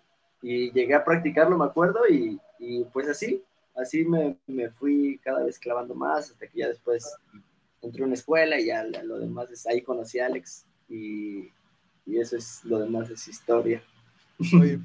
y llegué a practicarlo, me acuerdo, y, y pues así, así me, me, fui cada vez clavando más, hasta que ya después entré a una escuela y ya lo demás es, ahí conocí a Alex, y, y eso es, lo demás es historia. Oye,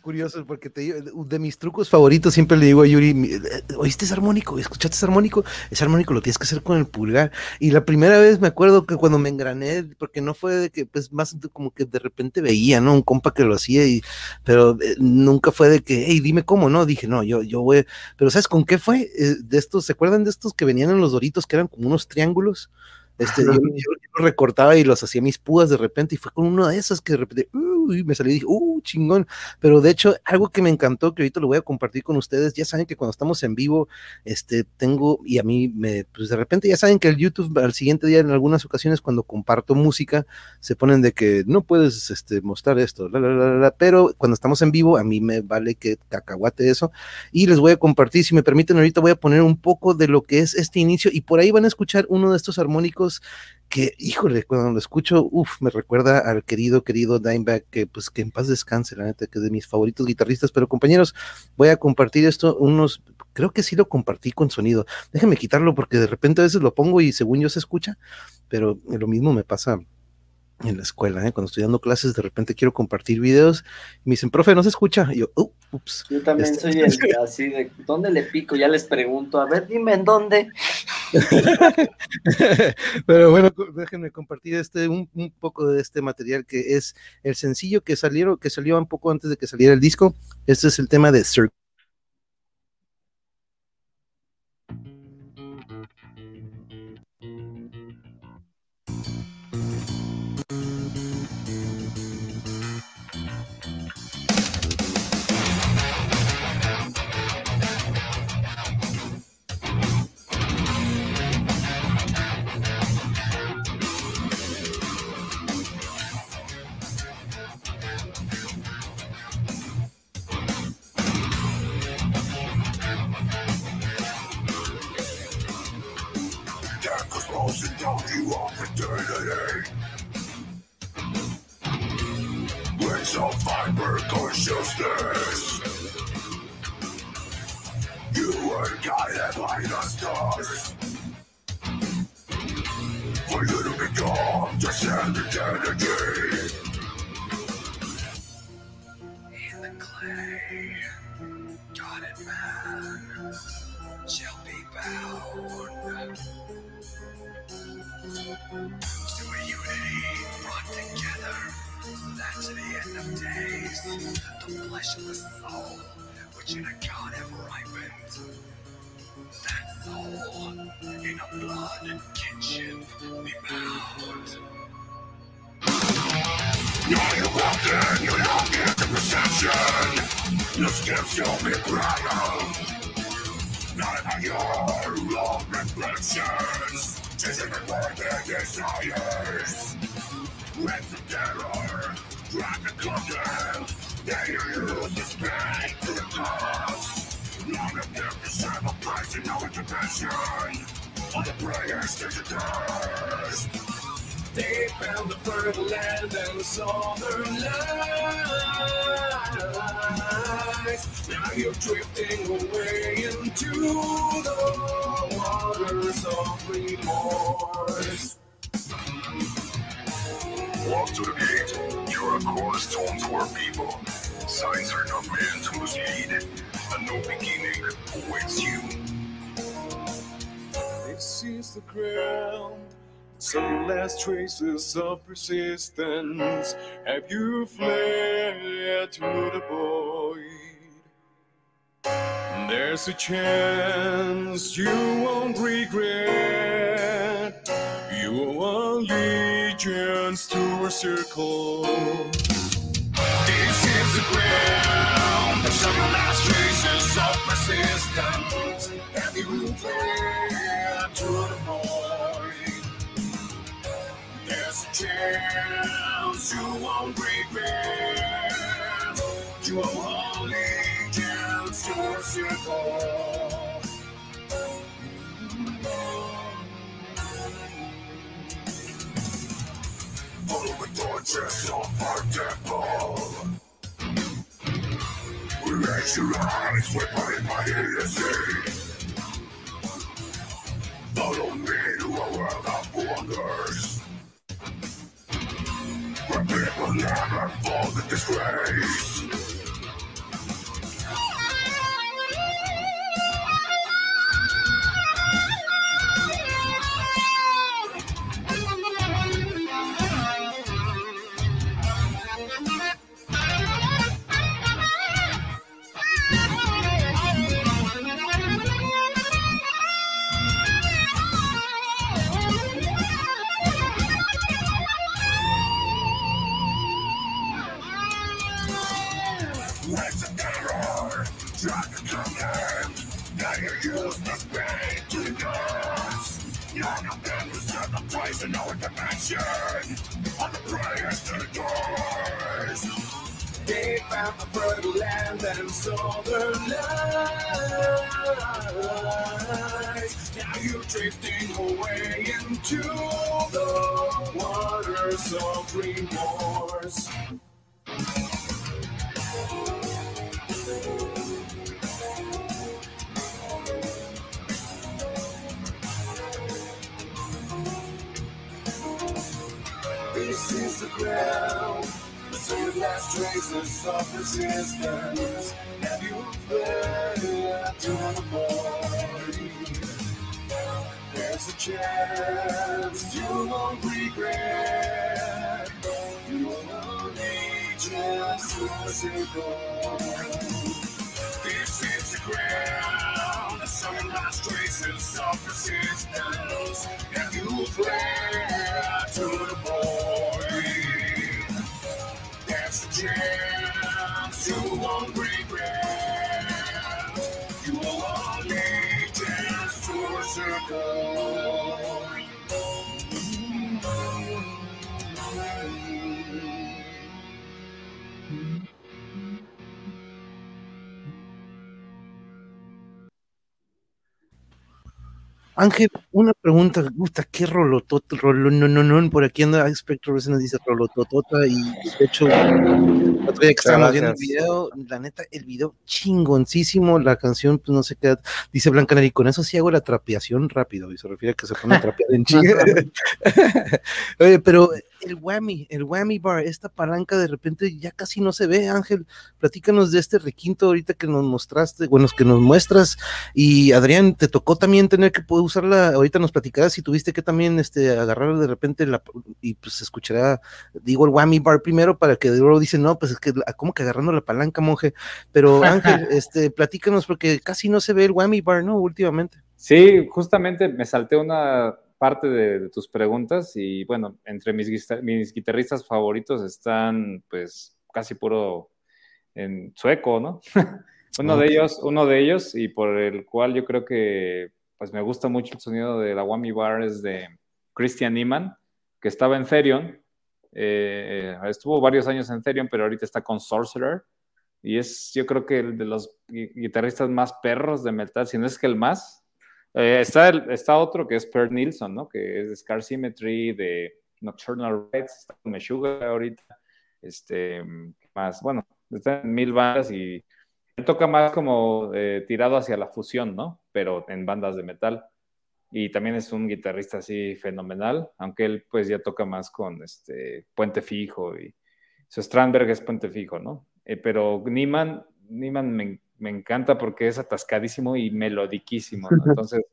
Curioso, porque te digo, de mis trucos favoritos siempre le digo a Yuri, ¿oíste ese armónico? ¿Escuchaste ese armónico? Ese armónico lo tienes que hacer con el pulgar. Y la primera vez me acuerdo que cuando me engrané, porque no fue de que, pues más como que de repente veía, ¿no? Un compa que lo hacía, y, pero eh, nunca fue de que, hey, dime cómo, ¿no? Dije, no, yo, yo voy, pero ¿sabes con qué fue? Eh, de estos, ¿se acuerdan de estos que venían en los doritos que eran como unos triángulos? Este, yo, yo, yo, recortaba y los hacía mis púas de repente y fue con uno de esos que de repente uh, me salí y dije, uh, chingón. Pero de hecho, algo que me encantó, que ahorita lo voy a compartir con ustedes, ya saben que cuando estamos en vivo, este, tengo, y a mí me, pues de repente ya saben que el YouTube al siguiente día en algunas ocasiones cuando comparto música, se ponen de que no puedes este, mostrar esto, la, la, la, la, pero cuando estamos en vivo, a mí me vale que cacahuate eso, y les voy a compartir, si me permiten, ahorita voy a poner un poco de lo que es este inicio, y por ahí van a escuchar uno de estos armónicos que, híjole, cuando lo escucho, uff, me recuerda al querido, querido Dimebag, que pues que en paz descanse, la neta, que es de mis favoritos guitarristas, pero compañeros, voy a compartir esto, unos, creo que sí lo compartí con sonido, déjenme quitarlo porque de repente a veces lo pongo y según yo se escucha, pero lo mismo me pasa en la escuela, ¿eh? cuando estoy dando clases, de repente quiero compartir videos, y me dicen, profe, no se escucha, y yo, uh, ups. Yo también este, soy *laughs* el, así de, ¿dónde le pico? Ya les pregunto, a ver, dime en dónde. *laughs* Pero bueno, déjenme compartir este, un, un, poco de este material que es el sencillo que salieron, que salió un poco antes de que saliera el disco, este es el tema de Circle. consciousness. You were guided by the stars. For you to become the standard energy. in a carnivore I went. That in a blood we. Now You're in, you get the perception. Your steps will be proud Not None your long reflections Chasing the desires With the terror, drive the they to. None of them deserve a place in our. All the prayers to dust. They found the fertile land and saw their lies. Now you're drifting away into the waters of remorse. Walk to the gate. You're a cornerstone to our people. Signs are not meant to mislead. A new beginning awaits you. This is the ground. Some last traces of persistence. Have you fled to the void? There's a chance you won't regret. Your allegiance to a circle. This is the ground. Some last traces of persistence. Have you fled to the void? There's a chance you won't regret. Your allegiance to a circle. Follow the torches of our temple. Raise your eyes, weapon by idiocy. Por aquí anda Spectro a veces nos dice rolototota y de hecho, el otro día que estábamos viendo el video, la neta, el video chingoncísimo, la canción, pues no sé qué, dice Blanca Neri, con eso sí hago la trapeación rápido, y se refiere a que se pone a trapear en *laughs* chinga. *laughs* Oye, pero el whammy, el whammy bar, esta palanca de repente ya casi no se ve, Ángel, platícanos de este requinto ahorita que nos mostraste, bueno, que nos muestras, y Adrián, te tocó también tener que poder usarla, ahorita nos platicarás si tuviste que también este, agarrar de repente la, y pues se escuchará, digo el whammy bar primero para que luego dice, no, pues es que, ¿cómo que agarrando la palanca, monje? Pero Ángel, *laughs* este, platícanos porque casi no se ve el whammy bar, ¿no? Últimamente. Sí, justamente me salté una parte de, de tus preguntas y bueno, entre mis, guitarristas favoritos están pues casi puro en sueco, ¿no? *laughs* uno de ellos, uno de ellos y por el cual yo creo que pues me gusta mucho el sonido de la Whammy Bar es de Christian Niemann, que estaba en Therion, eh, estuvo varios años en Therion, pero ahorita está con Sorcerer y es yo creo que el de los gui- guitarristas más perros de metal, si no es que el más. Eh, está, el- está otro que es Per Nilsson, ¿no? Que es de Scar Symmetry, de Nocturnal Rides, está con Meshuga ahorita, este, más, bueno, está en mil bandas y él toca más como eh, tirado hacia la fusión, ¿no? Pero en bandas de metal. Y también es un guitarrista así fenomenal, aunque él pues ya toca más con este Puente Fijo y su Strandberg es Puente Fijo, ¿no? Eh, pero Niman, Niman me, me, encanta porque es atascadísimo y melodiquísimo, ¿no? *laughs* Entonces,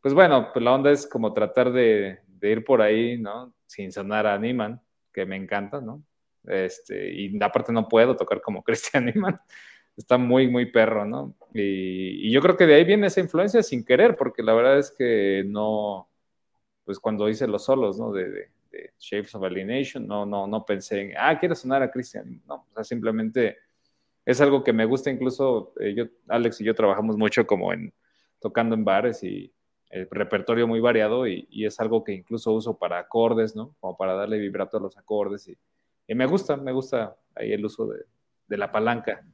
pues bueno, pues la onda es como tratar de, de ir por ahí, ¿no? Sin sonar a Niman, que me encanta, ¿no? Este, y aparte no puedo tocar como *laughs* Christian Niman está muy, muy perro, ¿no? Y, y, yo creo que de ahí viene esa influencia sin querer, porque la verdad es que no, pues cuando hice los solos, ¿no? De, de, de Shapes of Alienation, no, no, no pensé en, ah, quiero sonar a Christian, no, o sea, simplemente es algo que me gusta, incluso eh, yo, Alex y yo trabajamos mucho como en, tocando en bares y el repertorio muy variado y, es algo que incluso uso para acordes, ¿no? Como para darle vibrato a los acordes y, me gusta, me gusta ahí el uso de la palanca.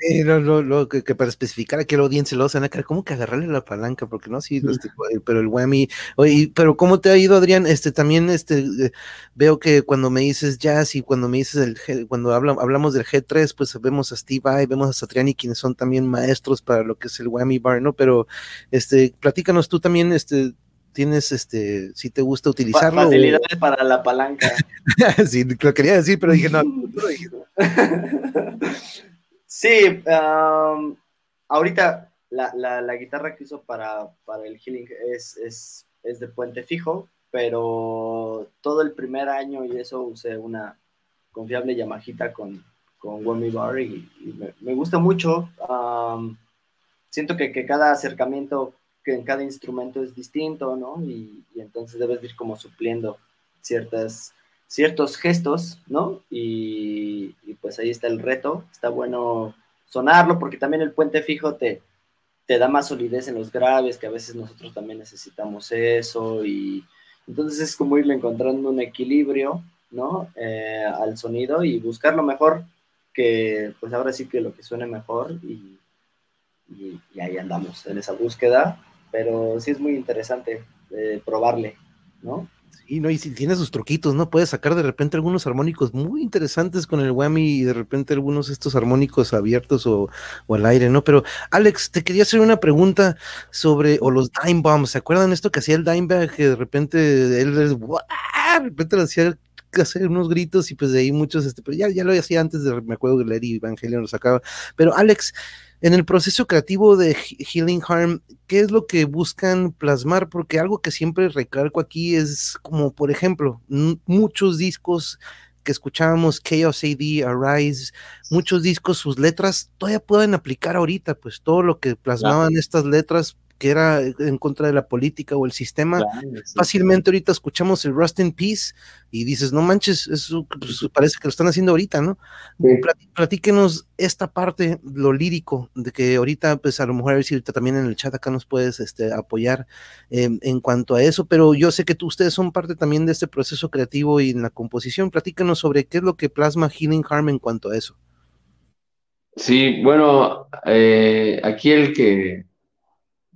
Sí, no, no, no que, que, para especificar a qué audiencia lo van a ¿cómo que agarrarle la palanca? Porque no, sí, este, pero el whammy, oye, pero ¿cómo te ha ido, Adrián? Este, también, este, eh, veo que cuando me dices jazz y cuando me dices el, G, cuando habla, hablamos del G3, pues vemos a Steve Vai, vemos a Satriani, quienes son también maestros para lo que es el whammy bar, ¿no? Pero, este, platícanos tú también, este, tienes, este, si te gusta utilizarlo. Facilidades o... para la palanca. *laughs* sí, lo quería decir, pero dije, no, no lo dije. *laughs* sí, um, ahorita la, la, guitarra que uso para, para el healing es, es, es, de puente fijo, pero todo el primer año y eso usé una confiable Yamahita con, con Bar y, me, gusta mucho. Um, siento que, que cada acercamiento que en cada instrumento es distinto, ¿no? Y, y, entonces debes ir como supliendo ciertas, ciertos gestos, ¿no? Y, pues ahí está el reto, está bueno sonarlo porque también el puente fijo te, te da más solidez en los graves, que a veces nosotros también necesitamos eso, y entonces es como irle encontrando un equilibrio, ¿no? Eh, al sonido y buscar lo mejor, que pues ahora sí que lo que suene mejor y, y, y ahí andamos en esa búsqueda pero sí es muy interesante eh, probarle, ¿no? Sí, no, y si tiene sus truquitos, ¿no? Puedes sacar de repente algunos armónicos muy interesantes con el whammy y de repente algunos estos armónicos abiertos o, al aire, ¿no? Pero, Alex, te quería hacer una pregunta sobre, o los dime bombs, ¿se acuerdan esto que hacía el dimebag? Que de repente él, de repente le hacía hacer unos gritos y pues de ahí muchos, este, pero ya, ya lo hacía antes, de, me acuerdo que Larry Evangelion lo sacaba. Pero, Alex, en el proceso creativo de Healing Harm, ¿qué es lo que buscan plasmar? Porque algo que siempre recalco aquí es como, por ejemplo, muchos discos que escuchábamos, Chaos AD, Arise, muchos discos, sus letras todavía pueden aplicar ahorita, pues todo lo que plasmaban claro. estas letras que era en contra de la política o el sistema, claro, sí, fácilmente ahorita escuchamos el Rust in Peace y dices, no manches, eso pues, parece que lo están haciendo ahorita, ¿no? Sí. Platíquenos esta parte, lo lírico, de que ahorita, pues a lo mejor a ver si ahorita también en el chat acá nos puedes este, apoyar eh, en cuanto a eso, pero yo sé que tú, ustedes son parte también de este proceso creativo y en la composición, platícanos sobre qué es lo que plasma Healing Harm en cuanto a eso. Sí, bueno, eh, aquí el que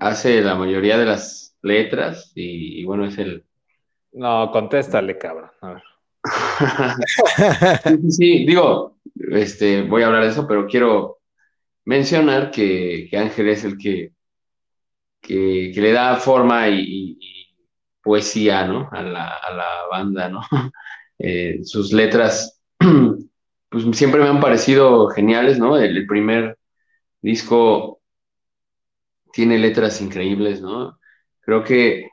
hace la mayoría de las letras y, y bueno, es el... No, contéstale, cabrón. A ver. *laughs* sí, sí, digo, este, voy a hablar de eso, pero quiero mencionar que, que Ángel es el que, que, que le da forma y, y, y, poesía, ¿no? A la, a la banda, ¿no? *laughs* Eh, sus letras, *clears throat* pues siempre me han parecido geniales, ¿no? El, el primer disco tiene letras increíbles, ¿no? Creo que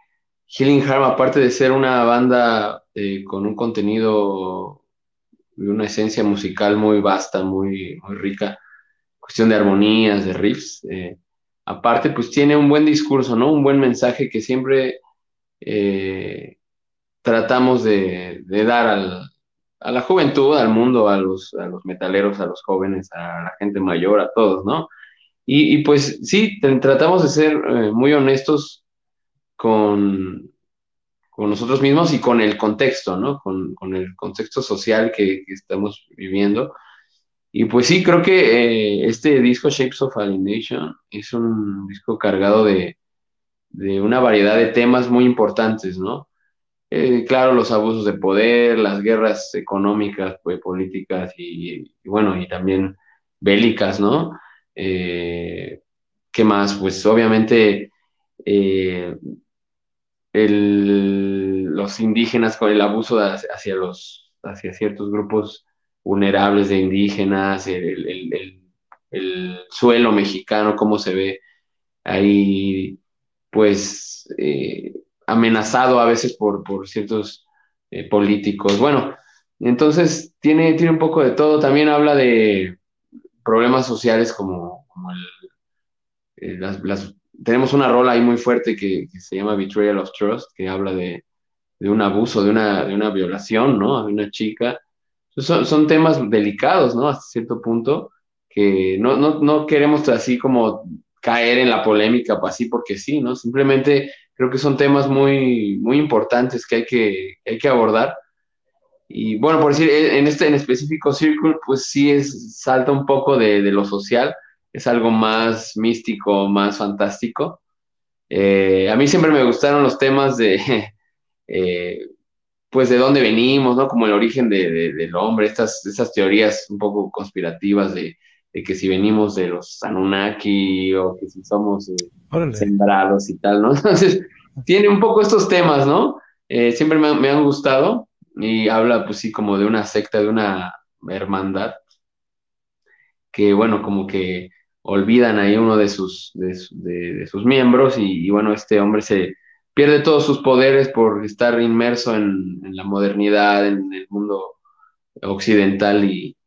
Healing Harm, aparte de ser una banda eh, con un contenido y una esencia musical muy vasta, muy, muy rica, cuestión de armonías, de riffs, eh, aparte pues tiene un buen discurso, ¿no? Un buen mensaje que siempre eh, tratamos de, de dar al, a la juventud, al mundo, a los, a los metaleros, a los jóvenes, a la gente mayor, a todos, ¿no? Y, y pues sí, tratamos de ser eh, muy honestos con, con, nosotros mismos y con el contexto, ¿no? Con, con el contexto social que, que, estamos viviendo. Y pues sí, creo que eh, este disco Shapes of Alienation es un disco cargado de, de, una variedad de temas muy importantes, ¿no? eh, claro, los abusos de poder, las guerras económicas, pues, políticas y, y bueno, y también bélicas, ¿no? Eh, ¿Qué más? Pues obviamente eh, los indígenas con el abuso hacia los, hacia ciertos grupos vulnerables de indígenas, el, el- el- el suelo mexicano, cómo se ve ahí, pues eh, amenazado a veces por, por ciertos políticos. Bueno, entonces tiene, tiene un poco de todo. También habla de problemas sociales como, el, eh, tenemos una rola ahí muy fuerte que, se llama Betrayal of Trust, que habla de, un abuso, de una, violación, ¿no? De una chica. Son, temas delicados, ¿no? Hasta cierto punto, que no, no, no queremos así como caer en la polémica así porque sí, ¿no? Simplemente creo que son temas muy, muy importantes que hay que hay que abordar. Y bueno, por decir, en este en específico Circle, pues sí es, salta un poco de, de lo social, es algo más místico, más fantástico. Eh, a mí siempre me gustaron los temas de, *laughs* eh, pues, de dónde venimos, ¿no? Como el origen de, de- del hombre, estas, estas teorías un poco conspirativas de, de que si venimos de los Anunnaki o que si somos eh, sembrados y tal, ¿no? *laughs* Entonces, tiene un poco estos temas, ¿no? Eh, siempre me, me han gustado y habla, pues sí, como de una secta, de una hermandad, que, bueno, como que olvidan ahí uno de sus, de, de- sus miembros y, bueno, este hombre se pierde todos sus poderes por estar inmerso en, la modernidad, en el mundo occidental y,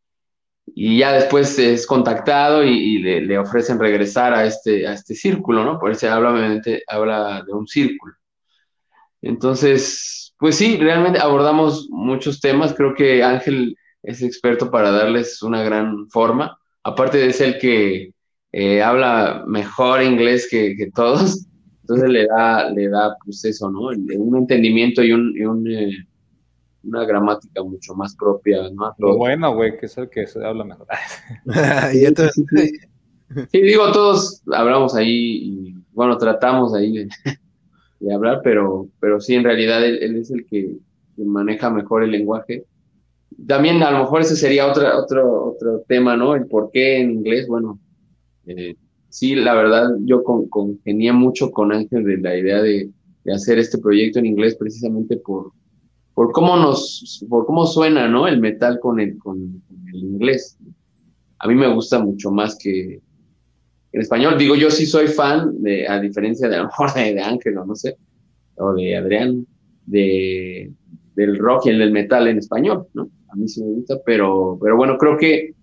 y ya después es contactado y, le, le ofrecen regresar a este, a este círculo, ¿no? Por eso habla, habla de un círculo. Entonces, pues sí, realmente abordamos muchos temas. Creo que Ángel es experto para darles una gran forma. Aparte de ser el que eh, habla mejor inglés que, que todos, entonces le da, le da pues eso, ¿no? Un entendimiento y, un, y un, eh, una gramática mucho más propia, ¿no? Lo bueno, güey, que es el que se habla mejor. *laughs* *laughs* *laughs* Sí, digo, todos hablamos ahí y bueno, tratamos ahí de, hablar, pero, pero sí, en realidad él, él es el que, que maneja mejor el lenguaje. También a lo mejor ese sería otra, otro, otro tema, ¿no? El por qué en inglés, bueno, eh, sí, la verdad, yo con, mucho con Ángel de la idea de, de hacer este proyecto en inglés precisamente por, por cómo nos, por cómo suena, ¿no? El metal con el, con, con el inglés. A mí me gusta mucho más que en español. Digo, yo sí soy fan, de, a diferencia de a lo mejor de, de Ángel o no sé, o de Adrián, de, del rock y el del metal en español, ¿no? A mí sí me gusta, pero, pero bueno, creo que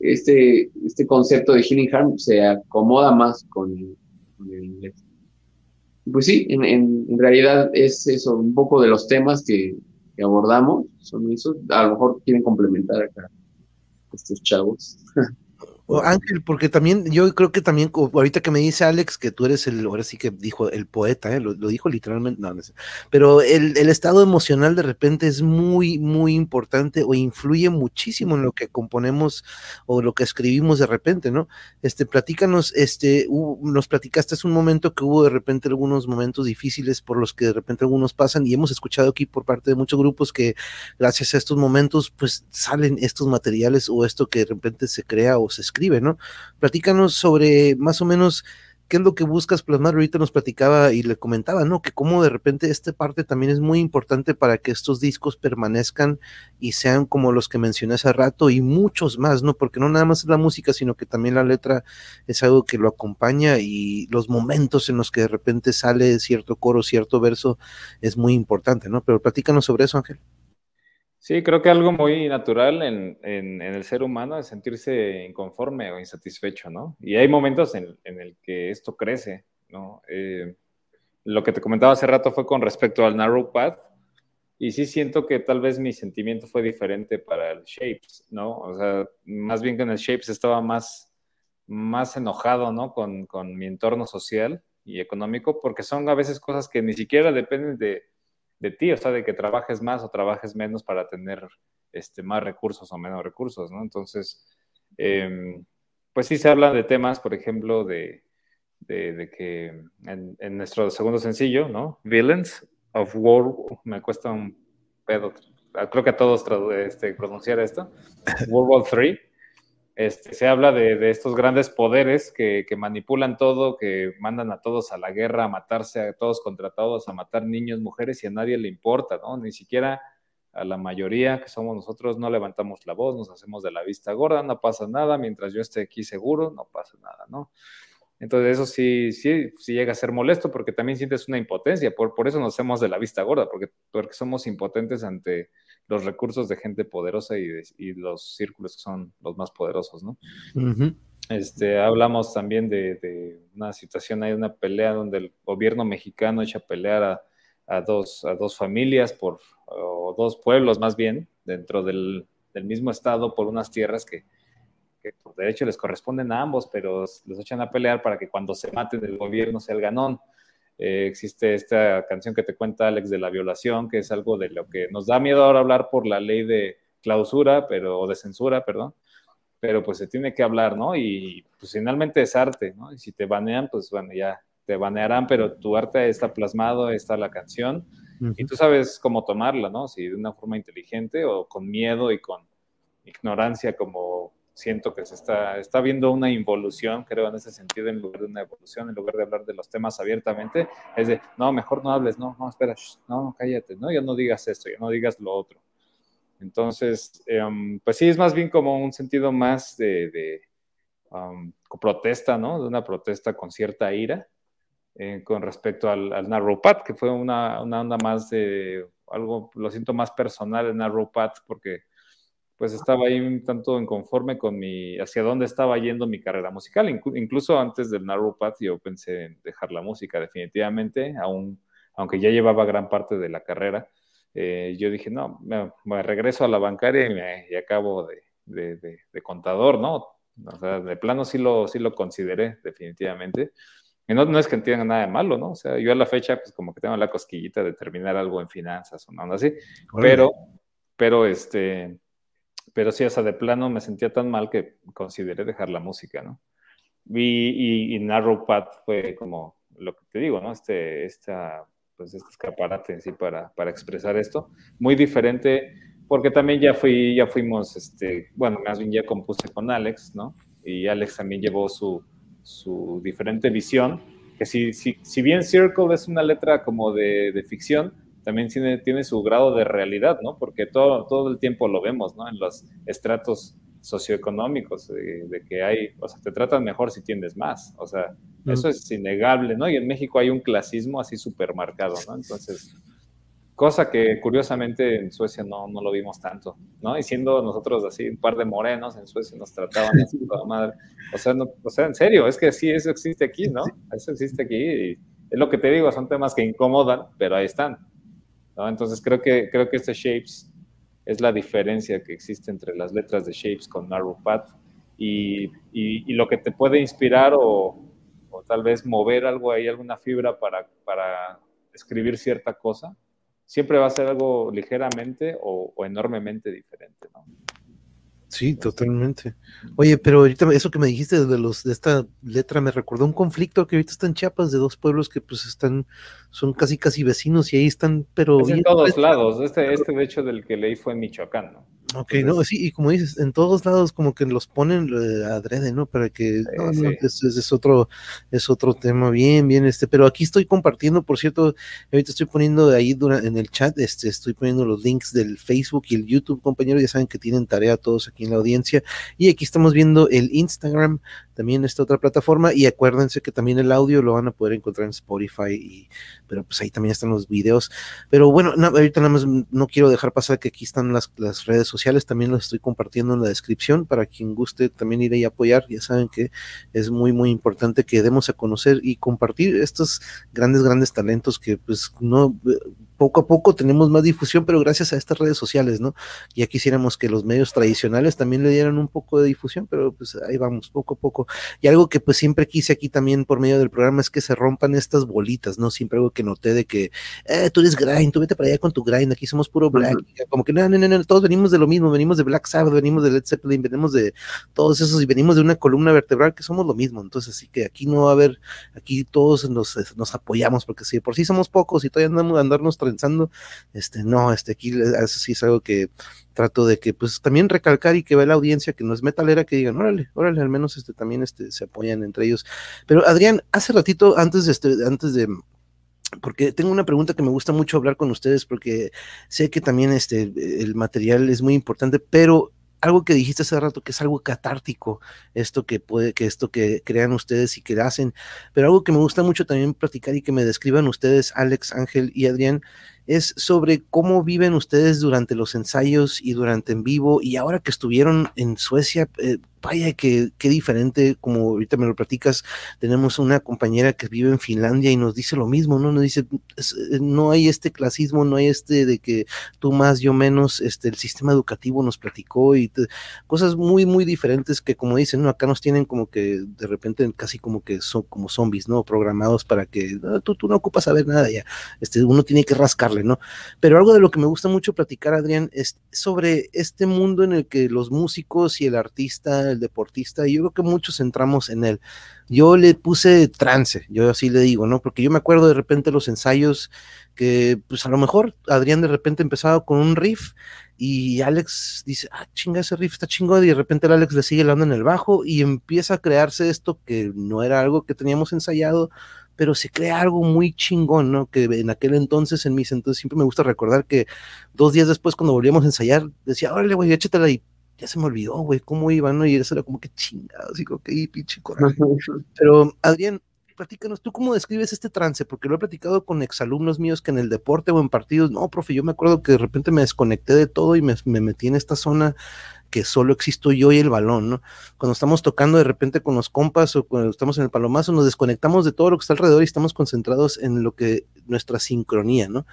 este, este concepto de Healing Harm se acomoda más con el, inglés. Pues sí, en, realidad es eso, un poco de los temas que, que abordamos, son esos. A lo mejor quieren complementar acá estos chavos. *laughs* Ángel, porque también, yo creo que también, ahorita que me dice Alex que tú eres el, ahora sí que dijo el poeta, ¿eh? lo, lo dijo literalmente, no, no sé. pero el, el estado emocional de repente es muy, muy importante o influye muchísimo en lo que componemos o lo que escribimos de repente, ¿no? Este, platícanos, este, hubo- nos platicaste hace un momento que hubo de repente algunos momentos difíciles por los que de repente algunos pasan y hemos escuchado aquí por parte de muchos grupos que gracias a estos momentos pues salen estos materiales o esto que de repente se crea o se escribe, ¿no? Platícanos sobre más o menos qué es lo que buscas plasmar. Ahorita nos platicaba y le comentaba, ¿no? Que cómo de repente esta parte también es muy importante para que estos discos permanezcan y sean como los que mencioné hace rato y muchos más, ¿no? Porque no nada más es la música, sino que también la letra es algo que lo acompaña y los momentos en los que de repente sale cierto coro, cierto verso es muy importante, ¿no? Pero platícanos sobre eso, Ángel. Sí, creo que algo muy natural en, el ser humano es sentirse inconforme o insatisfecho, ¿no? Y hay momentos en, en el que esto crece, ¿no? Eh, lo que te comentaba hace rato fue con respecto al Narrow Path, y sí siento que tal vez mi sentimiento fue diferente para el Shapes, ¿no? O sea, más bien que en el Shapes estaba más, más enojado, ¿no? Con, con mi entorno social y económico, porque son a veces cosas que ni siquiera dependen de de ti, o sea, de que trabajes más o trabajes menos para tener este, más recursos o menos recursos, ¿no? Entonces, eh, pues sí se habla de temas, por ejemplo, de, de, que en, en, nuestro segundo sencillo, ¿no? Villains, of War, me cuesta un pedo, creo que a todos este, pronunciar esto, World War 3 este, se habla de, estos grandes poderes que, manipulan todo, que mandan a todos a la guerra, a matarse a todos contra todos, a matar niños, mujeres y a nadie le importa, ¿no? Ni siquiera a la mayoría que somos nosotros no levantamos la voz, nos hacemos de la vista gorda, no pasa nada, mientras yo esté aquí seguro, no pasa nada, ¿no? Entonces eso sí, sí, sí llega a ser molesto porque también sientes una impotencia, por, por eso nos hacemos de la vista gorda, porque, porque somos impotentes ante los recursos de gente poderosa y, los círculos que son los más poderosos, ¿no? este, hablamos también de, una situación, hay una pelea donde el gobierno mexicano echa a pelear a, dos, a dos familias, por, o dos pueblos más bien, dentro del, mismo estado por unas tierras que, que, por derecho les corresponden a ambos, pero los echan a pelear para que cuando se maten el gobierno sea el ganón. Eh, existe esta canción que te cuenta Alex de la violación, que es algo de lo que nos da miedo ahora hablar por la ley de clausura, pero, o de censura, perdón, pero pues se tiene que hablar, ¿no? Y pues finalmente es arte, ¿no? Y si te banean, pues bueno, ya te banearán, pero tu arte está plasmado, está la canción, y tú sabes cómo tomarla, ¿no? Si de una forma inteligente o con miedo y con ignorancia como siento que se está, está viendo una involución, creo, en ese sentido, en lugar de una evolución, en lugar de hablar de los temas abiertamente, es de, no, mejor no hables, no, no, espera, no, no, cállate, no, ya no digas esto, ya no digas lo otro. Entonces, em, pues sí, es más bien como un sentido más de, de protesta, ¿no? De una protesta con cierta ira eh, con respecto al, al Narrow Path, que fue una, una onda más de algo, lo siento más personal en Narrow Path, porque pues estaba ahí un tanto inconforme con mi, hacia dónde estaba yendo mi carrera musical. incluso antes del Narrow Path yo pensé en dejar la música definitivamente, aún, aunque ya llevaba gran parte de la carrera. Eh, yo dije, no, me, regreso a la bancaria y, me, acabo de, de, contador, ¿no? O sea, de plano sí lo, sí lo consideré definitivamente. Y no, no, es que tenga nada de malo, ¿no? O sea, yo a la fecha, pues como que tengo la cosquillita de terminar algo en finanzas o nada así, pero, pero este, pero sí, o sea, de plano me sentía tan mal que consideré dejar la música, ¿no? Y, y, Narrow Path fue como lo que te digo, ¿no? Este, esta, pues este escaparate sí para, para expresar esto. Muy diferente, porque también ya fui, ya fuimos, este, bueno, más bien ya compuse con Alex, ¿no? Y Alex también llevó su, su diferente visión, que si, si, si bien Circle es una letra como de, de ficción, también tiene, tiene su grado de realidad, ¿no? Porque todo, todo el tiempo lo vemos, ¿no? En los estratos socioeconómicos, de, que hay, o sea, te tratan mejor si tienes más, o sea, eso es innegable, ¿no? Y en México hay un clasismo así súper marcado, ¿no? Entonces, cosa que curiosamente en Suecia no, no, lo vimos tanto, ¿no? Y siendo nosotros así un par de morenos en Suecia nos trataban así *laughs* toda madre, o sea, no, o sea, en serio, es que sí, eso existe aquí, ¿no? Eso existe aquí y es lo que te digo, son temas que incomodan, pero ahí están. Entonces creo que, creo que este Shapes es la diferencia que existe entre las letras de Shapes con Narrow Path y, y, lo que te puede inspirar o, o, tal vez mover algo ahí, alguna fibra para, para escribir cierta cosa, siempre va a ser algo ligeramente o, o enormemente diferente, ¿no? Sí, totalmente. Oye, pero ahorita eso que me dijiste de los de esta letra me recordó un conflicto que ahorita está en Chiapas de dos pueblos que pues están, son casi casi vecinos y ahí están, pero es en todos lados. Este, este de hecho del que leí fue en Michoacán, ¿no? Ok, no, sí, y como dices, en todos lados como que los ponen eh, adrede, ¿no? Para que, no, no, es, es, otro, es otro tema bien, bien, este, pero aquí estoy compartiendo, por cierto, ahorita estoy poniendo ahí en el chat, este, estoy poniendo los links del Facebook y el YouTube, compañeros, ya saben que tienen tarea todos aquí en la audiencia, y aquí estamos viendo el Instagram, también esta otra plataforma, y acuérdense que también el audio lo van a poder encontrar en Spotify, y, pero pues ahí también están los videos, pero bueno, ahorita nada más no quiero dejar pasar que aquí están las, las redes sociales, también los estoy compartiendo en la descripción para quien guste también ir ahí a apoyar. Ya saben que es muy, muy importante que demos a conocer y compartir estos grandes, grandes talentos que pues no poco a poco tenemos más difusión, pero gracias a estas redes sociales, ¿no? Ya quisiéramos que los medios tradicionales también le dieran un poco de difusión, pero pues ahí vamos, poco a poco. Y algo que pues siempre quise aquí también por medio del programa es que se rompan estas bolitas, ¿no? Siempre algo que noté de que, eh, tú eres grind, tú vete para allá con tu grind, aquí somos puro black, como que no, no, no, no, todos venimos de lo mismo, venimos de Black Sabbath, venimos de Led Zeppelin, venimos de todos esos y venimos de una columna vertebral que somos lo mismo, entonces así que aquí no va a haber, aquí todos nos, nos apoyamos, porque si por sí somos pocos y todavía andamos a andarnos trenzando, este, no, este, aquí eso sí es algo que trato de que pues también recalcar y que vea la audiencia que no es metalera que digan, órale, órale, al menos este también este se apoyan entre ellos. Pero Adrián, hace ratito antes de este antes de porque tengo una pregunta que me gusta mucho hablar con ustedes porque sé que también este el material es muy importante, pero algo que dijiste hace rato que es algo catártico, esto que puede, que esto que crean ustedes y que hacen, pero algo que me gusta mucho también platicar y que me describan ustedes, Alex, Ángel y Adrián, es sobre cómo viven ustedes durante los ensayos y durante en vivo y ahora que estuvieron en Suecia, eh, vaya que qué diferente, como ahorita me lo platicas, tenemos una compañera que vive en Finlandia y nos dice lo mismo, ¿no? Nos dice, eh, no hay este clasismo, no hay este de que tú más, yo menos, este, el sistema educativo nos platicó y cosas muy, muy diferentes que como dicen, ¿no? Acá nos tienen como que de repente casi como que son como zombies, ¿no? Programados para que tú, tú no ocupas saber nada ya, este, uno tiene que rascarle, ¿no? Pero algo de lo que me gusta mucho platicar, Adrián, es sobre este mundo en el que los músicos y el artista, el deportista, y yo creo que muchos entramos en él. Yo le puse trance, yo así le digo, ¿no? Porque yo me acuerdo de repente los ensayos que, pues a lo mejor Adrián de repente empezaba con un riff y Alex dice, ah, chinga, ese riff está chingón, y de repente el Alex le sigue dando en el bajo y empieza a crearse esto que no era algo que teníamos ensayado, pero se crea algo muy chingón, ¿no? Que en aquel entonces, en mis entonces, siempre me gusta recordar que dos días después, cuando volvíamos a ensayar, decía, órale, güey, échatela y ya se me olvidó, güey, cómo iba, ¿no? Y eso era como que chingado, así como que, pinche coraje. Pero, Adrián, platícanos, ¿tú cómo describes este trance? Porque lo he platicado con exalumnos míos que en el deporte o en partidos, no, profe, yo me acuerdo que de repente me desconecté de todo y me, me metí en esta zona que solo existo yo y el balón, ¿no? Cuando estamos tocando de repente con los compas o cuando estamos en el palomazo, nos desconectamos de todo lo que está alrededor y estamos concentrados en lo que nuestra sincronía, ¿no?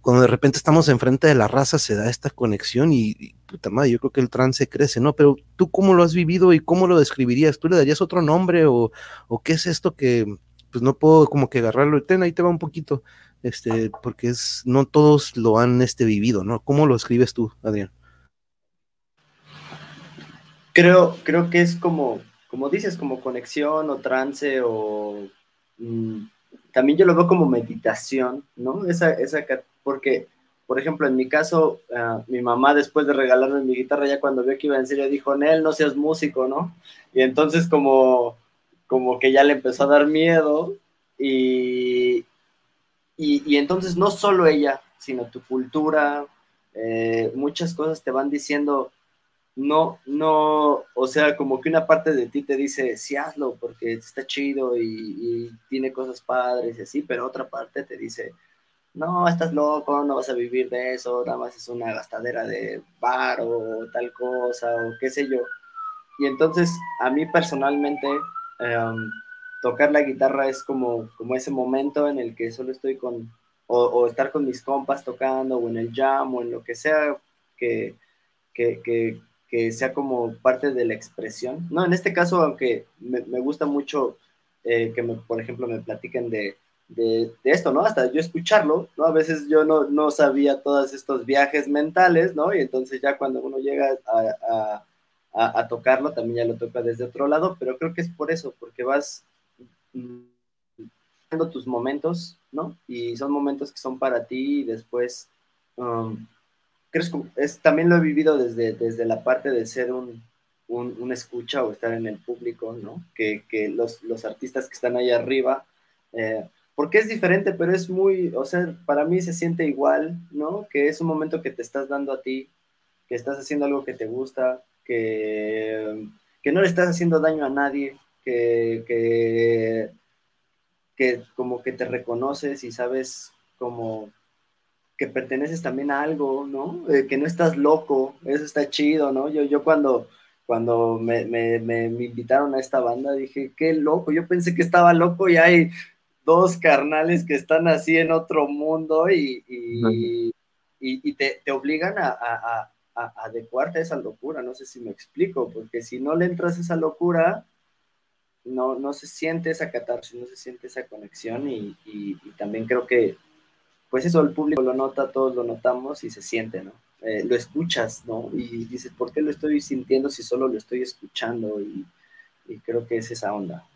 Cuando de repente estamos enfrente de la raza se da esta conexión y, puta madre, yo creo que el trance crece, ¿no? Pero tú cómo lo has vivido y cómo lo describirías? ¿Tú le darías otro nombre o, o qué es esto que pues no puedo como que agarrarlo? Ten, ahí te va un poquito, este, porque es, no todos lo han este, vivido, ¿no? ¿Cómo lo escribes tú, Adrián? Creo, creo que es como, como dices, como conexión o trance o... Mm, también yo lo veo como meditación, ¿no? Esa, esa porque, por ejemplo, en mi caso, uh, mi mamá después de regalarme mi guitarra, ya cuando vio que iba en serio, dijo, Nel, no seas músico, ¿no? Y entonces como, como que ya le empezó a dar miedo y, y, entonces no solo ella, sino tu cultura, eh, muchas cosas te van diciendo, no, no, o sea, como que una parte de ti te dice, sí hazlo porque está chido y, tiene cosas padres y así, pero otra parte te dice, no, estás loco, no vas a vivir de eso, nada más es una gastadera de bar o tal cosa o qué sé yo. Y entonces a mí personalmente um, tocar la guitarra es como, como ese momento en el que solo estoy con, o, estar con mis compas tocando o en el jam o en lo que sea que, que, que, sea como parte de la expresión. No, en este caso, aunque me, me gusta mucho eh, que, por ejemplo, me platiquen de de, esto, ¿no? Hasta yo escucharlo, ¿no? A veces yo no, no, sabía todos estos viajes mentales, ¿no? Y entonces ya cuando uno llega a, a, tocarlo, también ya lo toca desde otro lado, pero creo que es por eso, porque vas viendo tus momentos, ¿no? Y son momentos que son para ti y después, um, que es, también lo he vivido desde, desde la parte de ser un, un, un escucha o estar en el público, ¿no? Que, que los, los artistas que están ahí arriba, eh, porque es diferente, pero es muy, o sea, para mí se siente igual, ¿no? Que es un momento que te estás dando a ti, que estás haciendo algo que te gusta, que, que no le estás haciendo daño a nadie, que, que, que como que te reconoces y sabes como que perteneces también a algo, ¿no? Eh, que no estás loco, eso está chido, ¿no? Yo, yo cuando, cuando me, me, me, invitaron a esta banda dije, qué loco, yo pensé que estaba loco y hay dos carnales que están así en otro mundo y, y, y- y te, te obligan a, a- a- a adecuarte a esa locura. No sé si me explico, porque si no le entras a esa locura, no, no se siente esa catarsis, no se siente esa conexión y, y- y también creo que, pues eso, el público lo nota, todos lo notamos y se siente, ¿no? Eh, lo escuchas, ¿no? Y dices, ¿por qué lo estoy sintiendo si solo lo estoy escuchando? Y, y creo que es esa onda.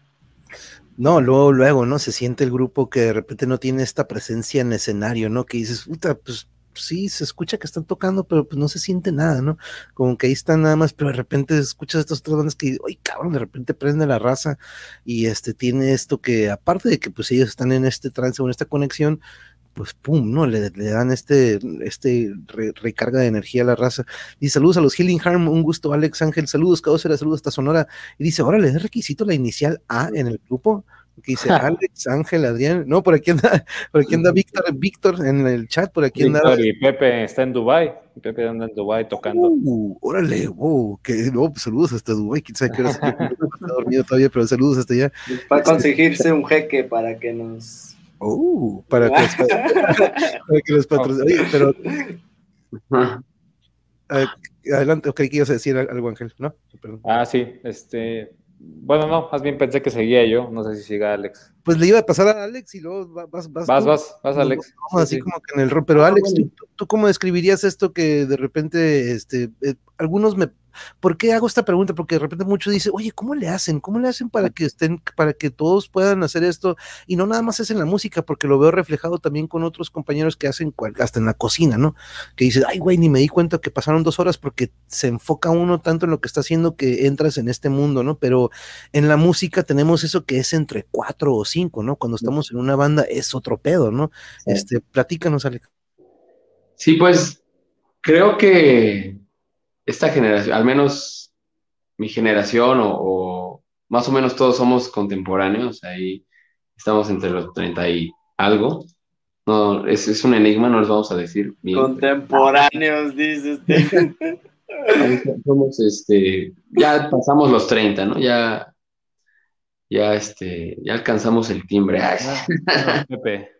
No, luego, luego, ¿no? Se siente el grupo que de repente no tiene esta presencia en escenario, ¿no? Que dices, puta, pues sí, se escucha que están tocando, pero pues no se siente nada, ¿no? Como que ahí están nada más, pero de repente escuchas estas otras bandas que, oye, cabrón, de repente prende la raza y este tiene esto que, aparte de que pues ellos están en este trance o en esta conexión, pues pum, ¿no? Le, le dan este, este re- recarga de energía a la raza. Y saludos a los Healing Harm, un gusto, Alex Ángel, saludos, Caosera, saludos hasta Sonora. Y dice, órale, ¿es requisito la inicial A en el grupo? Que dice Alex, Ángel, Adrián. No, por aquí anda, por aquí anda Víctor, Víctor en el chat, por aquí anda. Víctor y Pepe está en Dubai. Pepe anda en Dubai tocando. Uh, órale, wow, que no, pues saludos hasta Dubái, quién sabe qué hora está dormido todavía, pero saludos hasta allá. Para conseguirse un jeque para que nos... Uh, para que los, *laughs* *laughs* para que los patrocinen. Oye, pero adelante, ok, que ibas a decir algo, Ángel, ¿no? Perdón. Ah, sí, este. Bueno, no, más bien pensé que seguía yo. No sé si siga Alex. Pues le iba a pasar a Alex y luego va- vas, vas, Vas, tú. vas, vas, Alex. vamos Sí, así sí. como que en el rol. Pero Alex, ¿tú, tú- tú cómo describirías esto que de repente, este, eh, algunos me, ¿por qué hago esta pregunta? Porque de repente muchos dicen, oye, ¿cómo le hacen? ¿Cómo le hacen para que estén, para que todos puedan hacer esto? Y no nada más es en la música, porque lo veo reflejado también con otros compañeros que hacen hasta en la cocina, ¿no? Que dices, ay, güey, ni me di cuenta que pasaron dos horas porque se enfoca uno tanto en lo que está haciendo que entras en este mundo, ¿no? Pero en la música tenemos eso que es entre cuatro o cinco, ¿no? Cuando estamos en una banda es otro pedo, ¿no? Sí. Este, platícanos, Alex. Sí, pues creo que esta generación, al menos mi generación o, o más o menos todos somos contemporáneos, ahí estamos entre los 30 y algo. No, es, es un enigma, no les vamos a decir. Contemporáneos, dice usted. Somos, este, ya pasamos los 30, ¿no? Ya, ya, este, ya alcanzamos el timbre. Ay, Ah, *laughs* Pepe.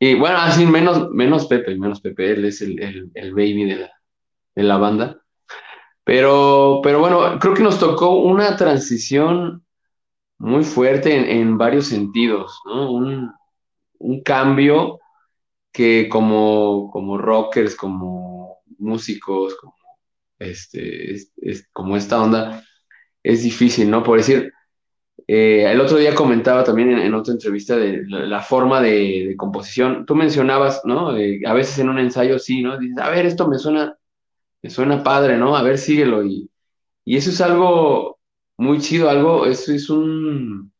Y bueno, así menos, menos Pepe, menos Pepe, él es el, el- el baby de la, de la banda. Pero, pero bueno, creo que nos tocó una transición muy fuerte en, en varios sentidos, ¿no? Un, un cambio que como, como rockers, como músicos, como, este, es- es- como esta onda, es difícil, ¿no? Por decir, eh, el otro día comentaba también en, otra entrevista de la, forma de, de composición. Tú mencionabas, ¿no? Eh, a veces en un ensayo sí, ¿no? Dices, a ver, esto me suena, me suena padre, ¿no? A ver, síguelo. Y, y eso es algo muy chido, algo, eso es un,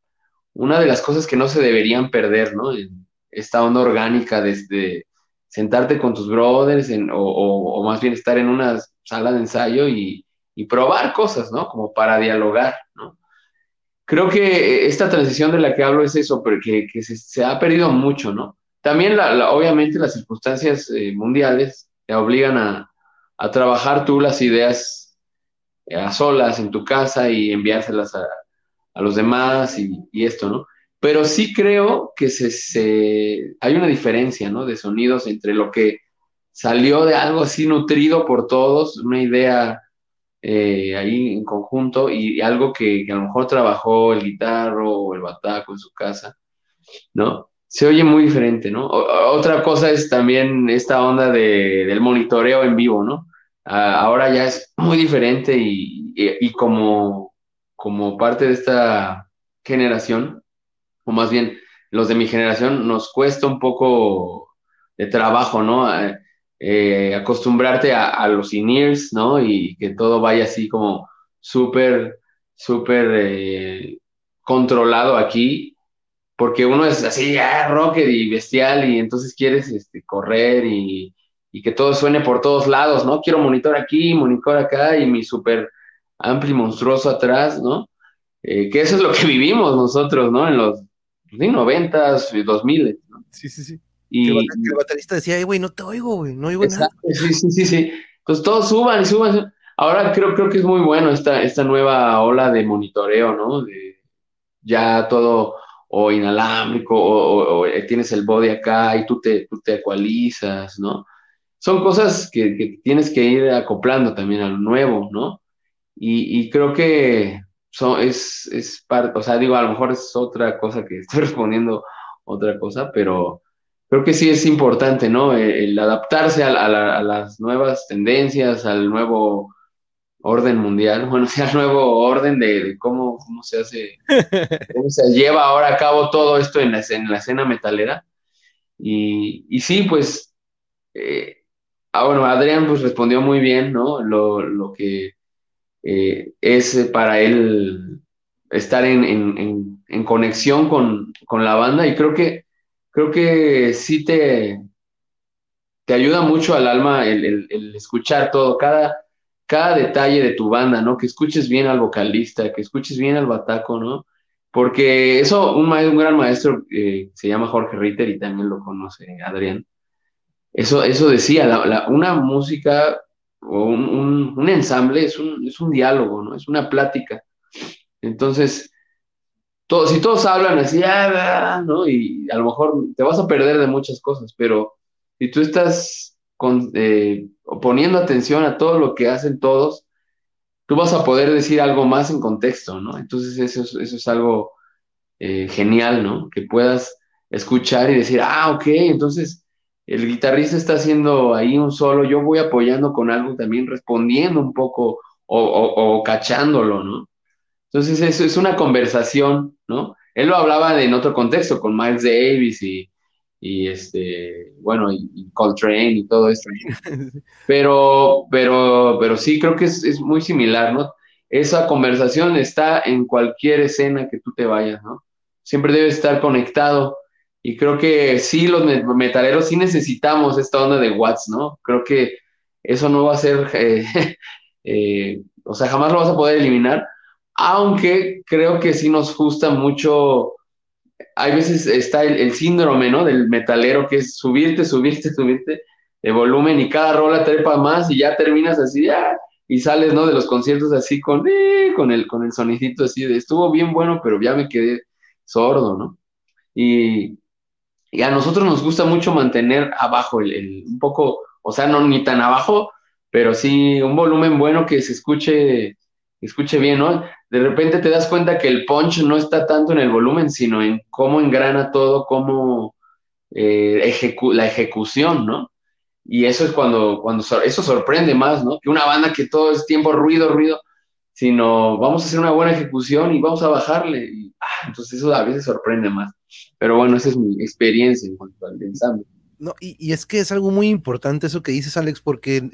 una de las cosas que no se deberían perder, ¿no? En esta onda orgánica desde sentarte con tus brothers en- o, o- más bien estar en una sala de ensayo y, y probar cosas, ¿no? Como para dialogar, ¿no? Creo que esta transición de la que hablo es eso, porque que se, se ha perdido mucho, ¿no? También, la, la- obviamente, las circunstancias eh, mundiales te obligan a, a trabajar tú las ideas a solas en tu casa y enviárselas a, a los demás y, y esto, ¿no? Pero sí creo que se, se- hay una diferencia, ¿no? De sonidos entre lo que salió de algo así nutrido por todos, una idea eh, ahí en conjunto y algo que, a lo mejor trabajó el guitarro o el bataco en su casa, ¿no? Se oye muy diferente, ¿no? Otra cosa es también esta onda de, del monitoreo en vivo, ¿no? Ah, ahora ya es muy diferente y, y- como, como parte de esta generación, o más bien los de mi generación, nos cuesta un poco de trabajo, ¿no? Eh, eh, acostumbrarte a, los in-ears, ¿no? Y que todo vaya así como súper, súper eh, controlado aquí, porque uno es así, ah, rocker y bestial, y entonces quieres este, correr y, y que todo suene por todos lados, ¿no? Quiero monitor aquí, monitor acá y mi súper amplio y monstruoso atrás, ¿no? Eh, que eso es lo que *laughs* vivimos nosotros, ¿no? En los sí, 90s, 2000, ¿no? Sí, sí, sí. Y, el, baterista decía, "Ay, güey, no te oigo, güey, no oigo nada. Exacto, sí, sí, sí, sí. Entonces todos suban y suban. suban. Ahora creo, creo que es muy bueno esta, esta nueva ola de monitoreo, ¿no? De ya todo o inalámbrico, o, o- o, eh, tienes el body acá y tú te, tú te ecualizas, ¿no? Son cosas que, que tienes que ir acoplando también a lo nuevo, ¿no? Y, y creo que son, es, es parte, o sea, digo, a lo mejor es otra cosa que *laughs* estoy respondiendo otra cosa, pero creo que sí es importante, ¿no? El, el adaptarse a, la- a la- a las nuevas tendencias, al nuevo orden mundial, *laughs* bueno, sea el nuevo orden de, de cómo, cómo se hace, *laughs* cómo se lleva ahora a cabo todo esto en la, escena- en la escena metalera. Y, y sí, pues, eh, ah, bueno, Adrián pues respondió muy bien, ¿no? Lo, lo que eh, es eh, para él estar en, en- en- en conexión con, con la banda y creo que, creo que sí te, te ayuda mucho al alma el, el- escuchar todo, cada, cada detalle de tu banda, ¿no? Que escuches bien al vocalista, que escuches bien al bataco, ¿no? Porque eso, un, un gran maestro eh, se llama Jorge Ritter y también lo conoce Adrián. Eso, eso decía, una música o un, un- ensamble es un, es un diálogo, ¿no? Es una plática. Entonces, todo, si todos hablan así, "Ah, ah", ¿no? Y a lo mejor te vas a perder de muchas cosas, pero si tú estás con- eh, poniendo atención a todo lo que hacen todos, tú vas a poder decir algo más en contexto, ¿no? Entonces eso es, eso es algo eh, genial, ¿no? Que puedas escuchar y decir, ah, ok, entonces el guitarrista está haciendo ahí un solo, yo voy apoyando con algo también, respondiendo un poco o, o- o cachándolo, ¿no? Entonces eso es una conversación, ¿no? Él lo hablaba en otro contexto, con Miles Davis y, y este, bueno, y, y Coltrane y todo esto. *laughs* Pero, pero, pero sí, creo que es, es muy similar, ¿no? Esa conversación está en cualquier escena que tú te vayas, ¿no? Siempre debe estar conectado. Y creo que sí, los me- metaleros sí necesitamos esta onda de Watts, ¿no? Creo que eso no va a ser, *laughs* eh, eh, o sea, jamás lo vas a poder eliminar, aunque creo que sí nos gusta mucho, hay veces está el, el síndrome, ¿no? Del metalero que es subirte, subirte, subirte de volumen y cada rola trepa más y ya terminas así, ya, y sales, ¿no? De los conciertos así con, eh, con el, con el sonidito así de, estuvo bien bueno, pero ya me quedé sordo, ¿no? Y, y a nosotros nos gusta mucho mantener abajo el, el- un poco, o sea, no ni tan abajo, pero sí un volumen bueno que se escuche, escuche bien, ¿no? De repente te das cuenta que el punch no está tanto en el volumen, sino en cómo engrana todo, cómo eh, la ejecución, ¿no? Y eso es cuando, cuando eso sorprende más, ¿no? Que una banda que todo es tiempo ruido, ruido, sino vamos a hacer una buena ejecución y vamos a bajarle. Y, ah, entonces eso a veces sorprende más. Pero bueno, esa es mi experiencia en cuanto al ensamble. No, y, y es que es algo muy importante eso que dices, Alex, porque,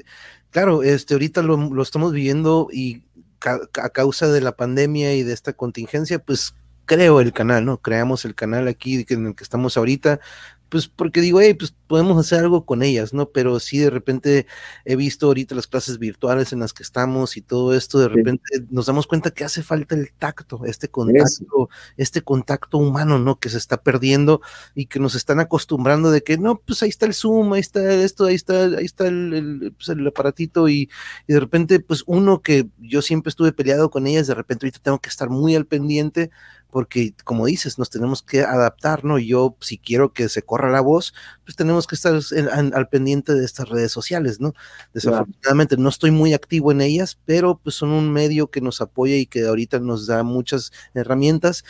claro, este, ahorita lo, lo estamos viviendo y a causa de la pandemia y de esta contingencia, pues creo el canal, ¿no? Creamos el canal aquí en el que estamos ahorita, pues porque digo, hey, pues podemos hacer algo con ellas, ¿no? Pero sí, de repente he visto ahorita las clases virtuales en las que estamos y todo esto, de Sí. repente nos damos cuenta que hace falta el tacto, este contacto, este contacto humano, ¿no? Que se está perdiendo y que nos están acostumbrando de que no, pues ahí está el Zoom, ahí está esto, ahí está, ahí está el, el, pues, el aparatito y, y de repente, pues uno que yo siempre estuve peleado con ellas, de repente ahorita tengo que estar muy al pendiente porque como dices, nos tenemos que adaptar, ¿no? Yo si quiero que se corra la voz, pues tenemos que estar en- en- al pendiente de estas redes sociales, ¿no? Desafortunadamente no estoy muy activo en ellas, pero pues son un medio que nos apoya y que ahorita nos da muchas herramientas,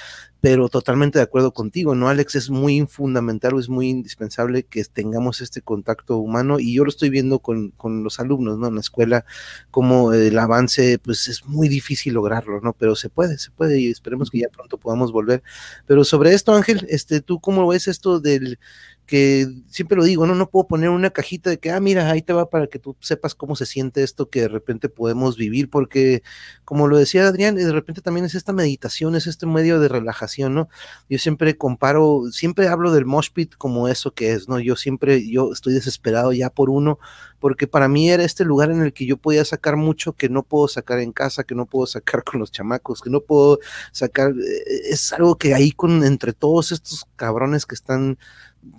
pero totalmente de acuerdo contigo, ¿no, Alex? Es muy fundamental o es muy indispensable que tengamos este contacto humano y yo lo estoy viendo con, con los alumnos, ¿no? En la escuela, como el avance, pues es muy difícil lograrlo, ¿no? Pero se puede, se puede y esperemos que ya pronto podamos volver. Pero sobre esto, Ángel, este, ¿tú cómo ves esto del que siempre lo digo, no, no puedo poner una cajita de que, ah, mira, ahí te va para que tú sepas cómo se siente esto que de repente podemos vivir, porque como lo decía Adrián, de repente también es esta meditación, es este medio de relajación, ¿no? Yo siempre comparo, siempre hablo del mosh pit como eso que es, ¿no? Yo siempre, yo estoy desesperado ya por uno, porque para mí era este lugar en el que yo podía sacar mucho que no puedo sacar en casa, que no puedo sacar *laughs* con los chamacos, que no puedo sacar, eh, es algo que ahí con entre todos estos cabrones que están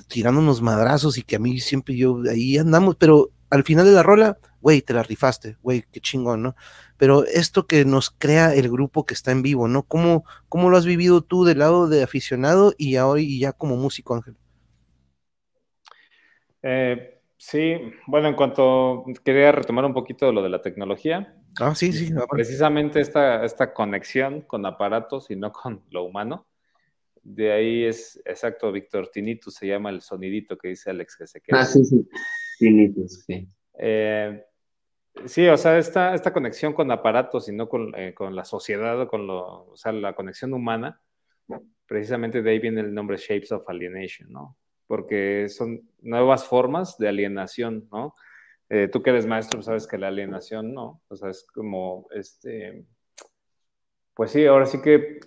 tirando unos madrazos y que a mí siempre yo ahí andamos, pero al final de la rola, güey, te la rifaste, güey, qué chingón, ¿no? pero esto que nos crea el grupo que está en vivo, ¿no? ¿Cómo, cómo lo has vivido tú del lado de aficionado y ahora y ya como músico, Ángel? Eh, sí, bueno, en cuanto quería retomar un poquito de lo de la tecnología. Ah, sí, sí. Precisamente esta, esta conexión con aparatos y no con lo humano. De ahí es exacto, Víctor, tinnitus se llama el sonidito que dice Alex que se queda. Ah, sí, sí. Tinnitus, sí. Eh, sí, o sea, esta, esta conexión con aparatos y no con, eh, con la sociedad o con lo, o sea, la conexión humana, precisamente de ahí viene el nombre Shapes of Alienation, ¿no? Porque son nuevas formas de alienación, ¿no? Eh, tú que eres maestro, sabes que la alienación, ¿no? O sea, es como, este, pues sí, ahora sí que,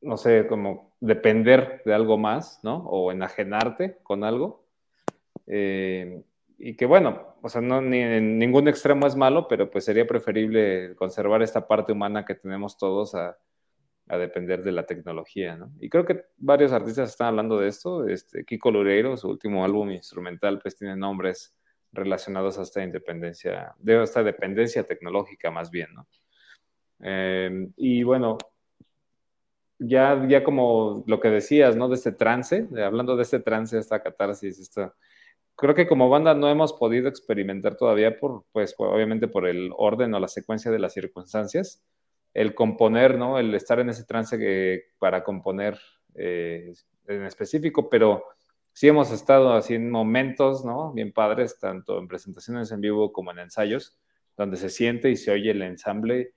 no sé, como depender de algo más, ¿no? O enajenarte con algo. Eh, y que bueno, o sea, no, ni en ningún extremo es malo, pero pues sería preferible conservar esta parte humana que tenemos todos a, depender de la tecnología, ¿no? Y creo que varios artistas están hablando de esto. Este, Kiko Loureiro, su último álbum instrumental, pues tiene nombres relacionados a esta independencia, de esta dependencia tecnológica más bien, ¿no? Eh, y bueno, ya, ya como lo que decías, ¿no? De este trance, hablando de este trance, esta catarsis, esta creo que como banda no hemos podido experimentar todavía por, pues, obviamente por el orden o la secuencia de las circunstancias, el componer, ¿no? El estar en ese trance que, para componer eh, en específico, pero sí hemos estado así en momentos, ¿no? Bien padres, tanto en presentaciones en vivo como en ensayos, donde se siente y se oye el ensamble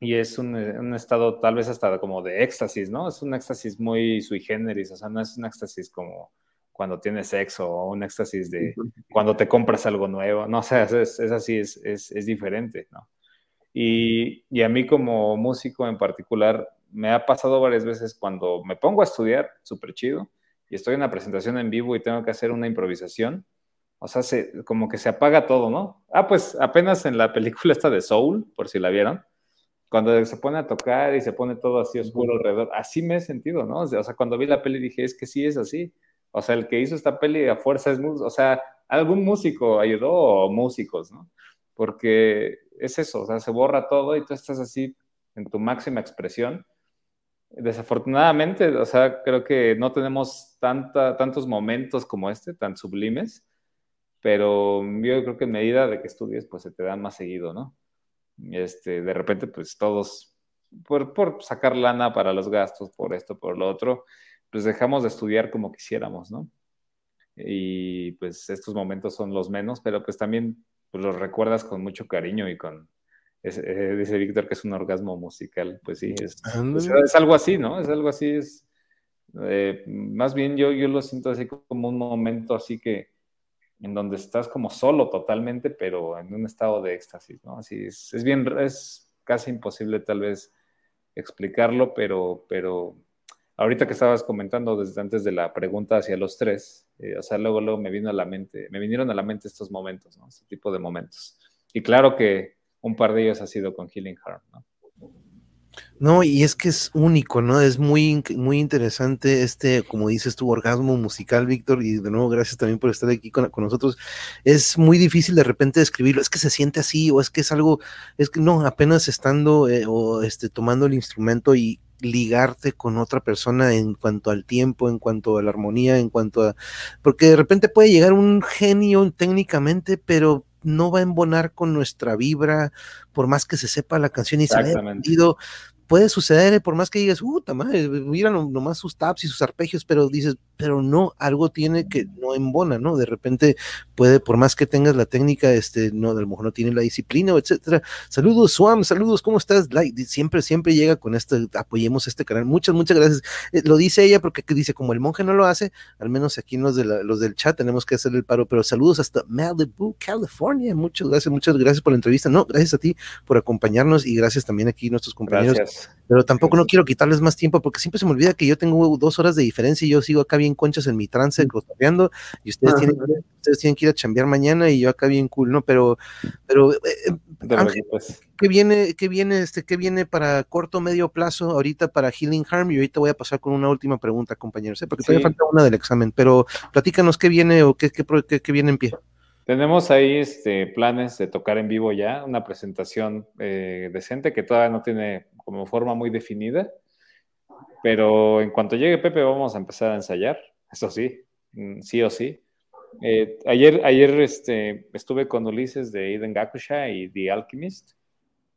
y es un, un estado tal vez hasta como de éxtasis, ¿no? Es un éxtasis muy sui generis, o sea, no es un éxtasis como cuando tienes sexo o un éxtasis de cuando te compras algo nuevo, no *laughs* sé, es, es, así, es, es, es diferente, ¿no? Y, y, a mí como músico en particular, me ha pasado varias veces cuando me pongo a estudiar, súper chido, y estoy en una presentación en vivo y tengo que hacer una improvisación, o sea, se, como que se apaga todo, ¿no? Ah, pues apenas en la *laughs* película esta de Soul, por si la vieron, cuando se pone a tocar y se pone todo así oscuro alrededor, así me he sentido, ¿no? O sea, cuando vi la peli dije, es que sí es así. O sea, el que hizo esta peli a fuerza es, o sea, algún músico ayudó o músicos, ¿no? Porque es eso, o sea, se borra todo y tú estás así en tu máxima expresión. Desafortunadamente, o sea, creo que no tenemos tanta, tantos momentos como este, tan sublimes, pero yo creo que en medida de que estudies, pues se te dan más seguido, ¿no? Este, de repente, pues todos, por, por sacar lana para los gastos, por esto, por lo otro, pues dejamos de estudiar como quisiéramos, ¿no? Y pues estos momentos son los menos, pero pues también pues, los recuerdas con mucho cariño y con, eh, dice Víctor que es un orgasmo musical, pues sí, es, es, algo así, ¿no? Es algo así, es, eh, más bien yo, yo lo siento así como un momento así que, en donde estás como solo totalmente, pero en un estado de éxtasis, ¿no? Así es, es bien, es casi imposible tal vez explicarlo, pero, pero ahorita que estabas comentando desde antes de la pregunta hacia los tres, eh, o sea, luego, luego me vino a la mente, me vinieron a la mente estos momentos, ¿no? Este tipo de momentos. Y claro que un par de ellos ha sido con Healing Heart, ¿no? No, y es que es único, ¿no? Es muy, muy interesante este, como dices tu orgasmo musical, Víctor, y de nuevo gracias también por estar aquí con, con, nosotros. Es muy difícil de repente describirlo, es que se siente así, o es que es algo, es que no, apenas estando eh, o este, tomando el instrumento y ligarte con otra persona en cuanto al tiempo, en cuanto a la armonía, en cuanto a... Porque de repente puede llegar un genio técnicamente, pero no va a embonar con nuestra vibra, por más que se sepa la canción y se haya entendido, puede suceder, por más que digas, puta madre, mira nomás sus taps y sus arpegios, pero dices, pero no, algo tiene que no embona, ¿no? De repente puede, por más que tengas la técnica, este, no, a lo mejor no tiene la disciplina, etcétera. Saludos, Swam, saludos, ¿cómo estás? Like, siempre, siempre llega con esto, apoyemos este canal. Muchas, muchas gracias. Eh, lo dice ella porque dice, como el monje no lo hace, al menos aquí los, de la, los del chat tenemos que hacerle el paro, pero saludos hasta Malibu, California. Muchas gracias, muchas gracias por la entrevista. No, gracias a ti por acompañarnos y gracias también aquí nuestros compañeros. Gracias. Pero tampoco no quiero quitarles más tiempo porque siempre se me olvida que yo tengo dos horas de diferencia y yo sigo acá bien conchas en mi trance, cotorreando, y ustedes tienen, ustedes tienen, que ir a chambear mañana y yo acá bien cool, ¿no? Pero, pero eh, eh Ángel, ¿qué viene, qué viene, este, qué viene para corto medio plazo ahorita para Healing Harm? Y ahorita voy a pasar con una última pregunta, compañeros, ¿eh? porque sí. todavía falta una del examen, pero platícanos qué viene o qué, qué, qué, qué viene en pie. Tenemos ahí este, planes de tocar en vivo ya, una presentación eh, decente que todavía no tiene como forma muy definida, pero en cuanto llegue Pepe vamos a empezar a ensayar, eso sí, mm, sí o sí. Eh, ayer ayer este, estuve con Ulises de Eden Gakusha y The Alchemist.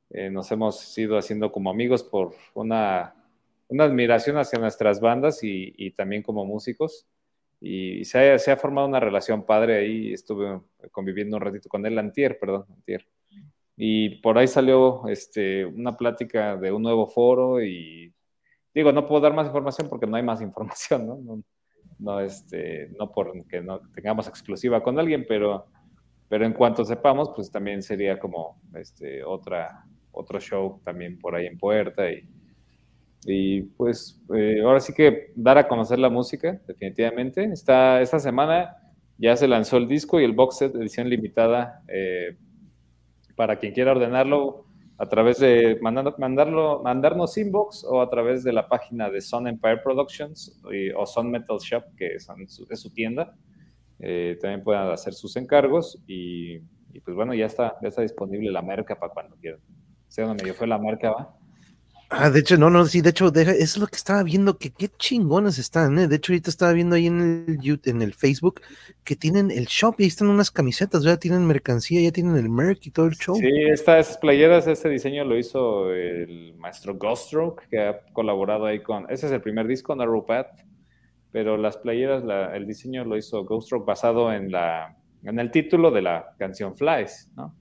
Eh, nos hemos ido haciendo como amigos por una, una admiración hacia nuestras bandas y, y también como músicos y se ha, se ha, formado una relación padre ahí, estuve conviviendo un ratito con él, antier, perdón, antier. Y por ahí salió este, una plática de un nuevo foro y digo, no puedo dar más información porque no hay más *laughs* información, ¿no? No, no, este, no porque no tengamos exclusiva con alguien, pero, pero en cuanto sepamos, pues también sería como este, otra, otro show también por ahí en puerta y, y pues eh, ahora sí que dar a conocer la música, definitivamente. Esta, esta semana ya se lanzó el disco y el box set edición limitada eh, para quien quiera ordenarlo a través de mandando, mandarlo, mandarnos inbox o a través de la página de Sun Empire Productions o Sun Metal Shop, que su, es su tienda. Eh, también pueden hacer sus encargos y, pues bueno, ya está, ya está disponible la marca para cuando quieran. Sé donde yo fue la marca, va. Ah, de hecho, no, no, sí, de hecho, es lo que estaba viendo, que qué chingones están, ¿eh? De hecho, ahorita estaba viendo ahí en el, en el Facebook que tienen el shop y ahí están unas camisetas, ya tienen mercancía, ya tienen el merch y todo el show. Sí, esta, esas playeras, ese diseño lo hizo el maestro Ghoststroke, que ha colaborado ahí con, ese es el primer disco, Narrow Path, pero las playeras, la, el diseño lo hizo Ghoststroke basado en la, en el título de la canción Flies, ¿no?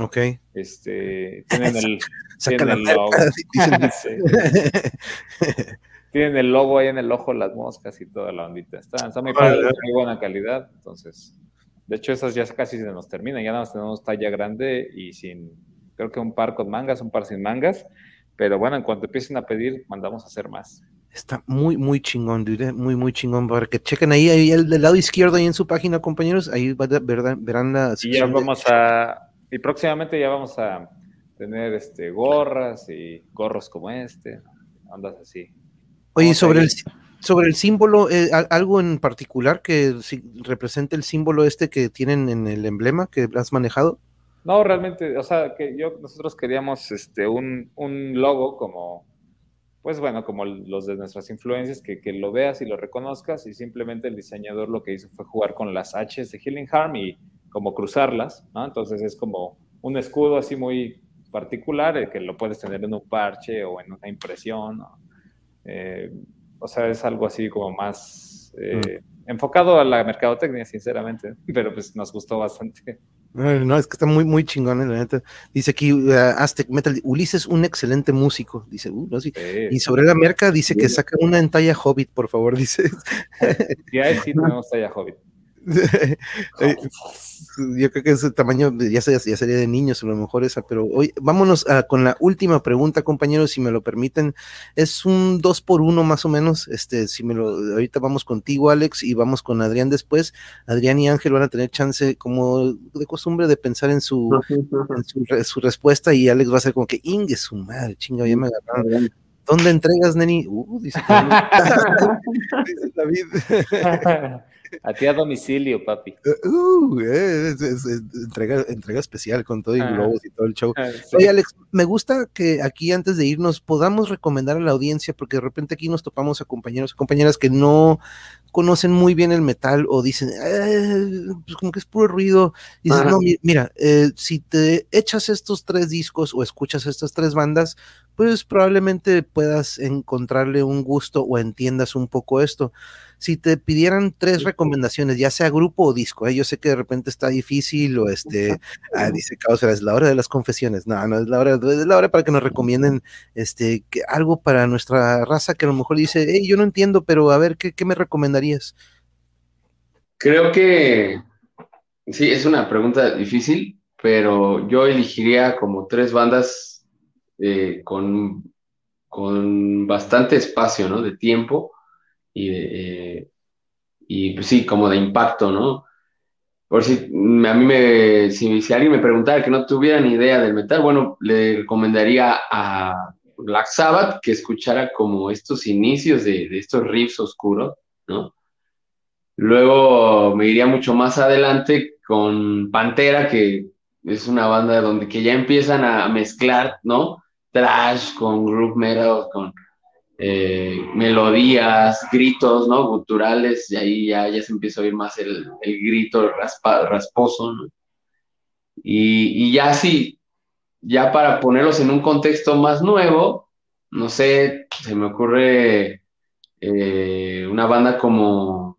Ok. Este, tienen *laughs* el, tienen el logo. *laughs* *laughs* tienen el logo ahí en el ojo, las moscas y toda la ondita. Está, está muy padre, muy buena calidad. Entonces, de hecho, esas ya casi se nos terminan. Ya nada más tenemos talla grande y sin, creo que un par con mangas, un par sin mangas. Pero bueno, en cuanto empiecen a pedir, mandamos a hacer más. Está muy, muy chingón, dude. Muy, muy chingón. Para que chequen ahí, ahí del lado izquierdo, ahí en su página, compañeros. Ahí verán, verán la. Y ya vamos a y próximamente ya vamos a tener este, gorras y gorros como este, andas así. Oye, sobre el, sobre el símbolo, eh, algo en particular que represente el símbolo este que tienen en el emblema que has manejado. No, realmente, o sea, que yo, nosotros queríamos este, un, un logo como, pues bueno, como los de nuestras influencias, que, que, lo veas y lo reconozcas, y simplemente el diseñador lo que hizo fue jugar con las H's de Healing Harm y como cruzarlas, ¿no? Entonces es como un escudo así muy particular, eh, que lo puedes tener en un parche o en una impresión, ¿no? eh, o sea, es algo así como más eh, mm. enfocado a la mercadotecnia, sinceramente, *laughs* pero pues nos gustó bastante. No, es que está muy, muy chingón, la neta. Dice aquí uh, Aztec Metal, Ulises, un excelente músico. Dice, uh, no, sí. Sí, y sobre la merca, dice que saca una en talla Hobbit, por favor, *laughs* dice. Ya sí *laughs* tenemos talla Hobbit. Yo creo que ese tamaño ya sería, ya sería, de niños, a lo mejor esa, pero hoy vámonos a, con la última pregunta, compañeros, si me lo permiten. Es un dos por uno más o menos. Este, si me lo, ahorita vamos contigo, Alex, y vamos con Adrián después. Adrián y Ángel van a tener chance, como de costumbre, de pensar en su, en su, su, respuesta, y Alex va a ser como que Inge, su madre, chinga, ya me agarraron. ¿Dónde entregas, Neni? Uh, dice, *laughs* *laughs* dice David. *laughs* A ti a domicilio, papi. *laughs* Uh, es, es, es, entrega, entrega, especial con todo y ah, globos y todo el show. Ah, sí. Oye, Alex, me gusta que aquí antes de irnos podamos recomendar a la audiencia, porque de repente aquí nos topamos a compañeros y compañeras que no conocen muy bien el metal o dicen, eh, pues como que es puro ruido. Y dices, no, mira, eh, si te echas estos tres discos o escuchas estas tres bandas, pues probablemente puedas encontrarle un gusto o entiendas un poco esto. Si te pidieran tres recomendaciones, ya sea grupo o disco, ¿eh? yo sé que de repente está difícil o este, ah, dice Causa, es la hora de las confesiones. No, no es la hora, es la hora para que nos recomienden este, que, algo para nuestra raza que a lo mejor dice, hey, yo no entiendo, pero a ver, ¿qué, qué me recomendarías? Creo que sí, es una pregunta difícil, pero yo elegiría como tres bandas eh, con, con, bastante espacio, ¿no? De tiempo y, eh, y pues sí, como de impacto, ¿no? Por si a mí me, si, si, alguien me preguntara que no tuviera ni idea del metal, bueno, le recomendaría a Black Sabbath que escuchara como estos inicios de, de estos riffs oscuros, ¿no? Luego me iría mucho más adelante con Pantera, que es una banda donde que ya empiezan a mezclar, ¿no? Trash con group metal, con eh, melodías, gritos, ¿no? Guturales, y ahí ya, ya se empieza a oír más el, el grito raspa- rasposo, ¿no? Y, y ya sí, ya para ponerlos en un contexto más nuevo, no sé, se me ocurre eh, una banda como,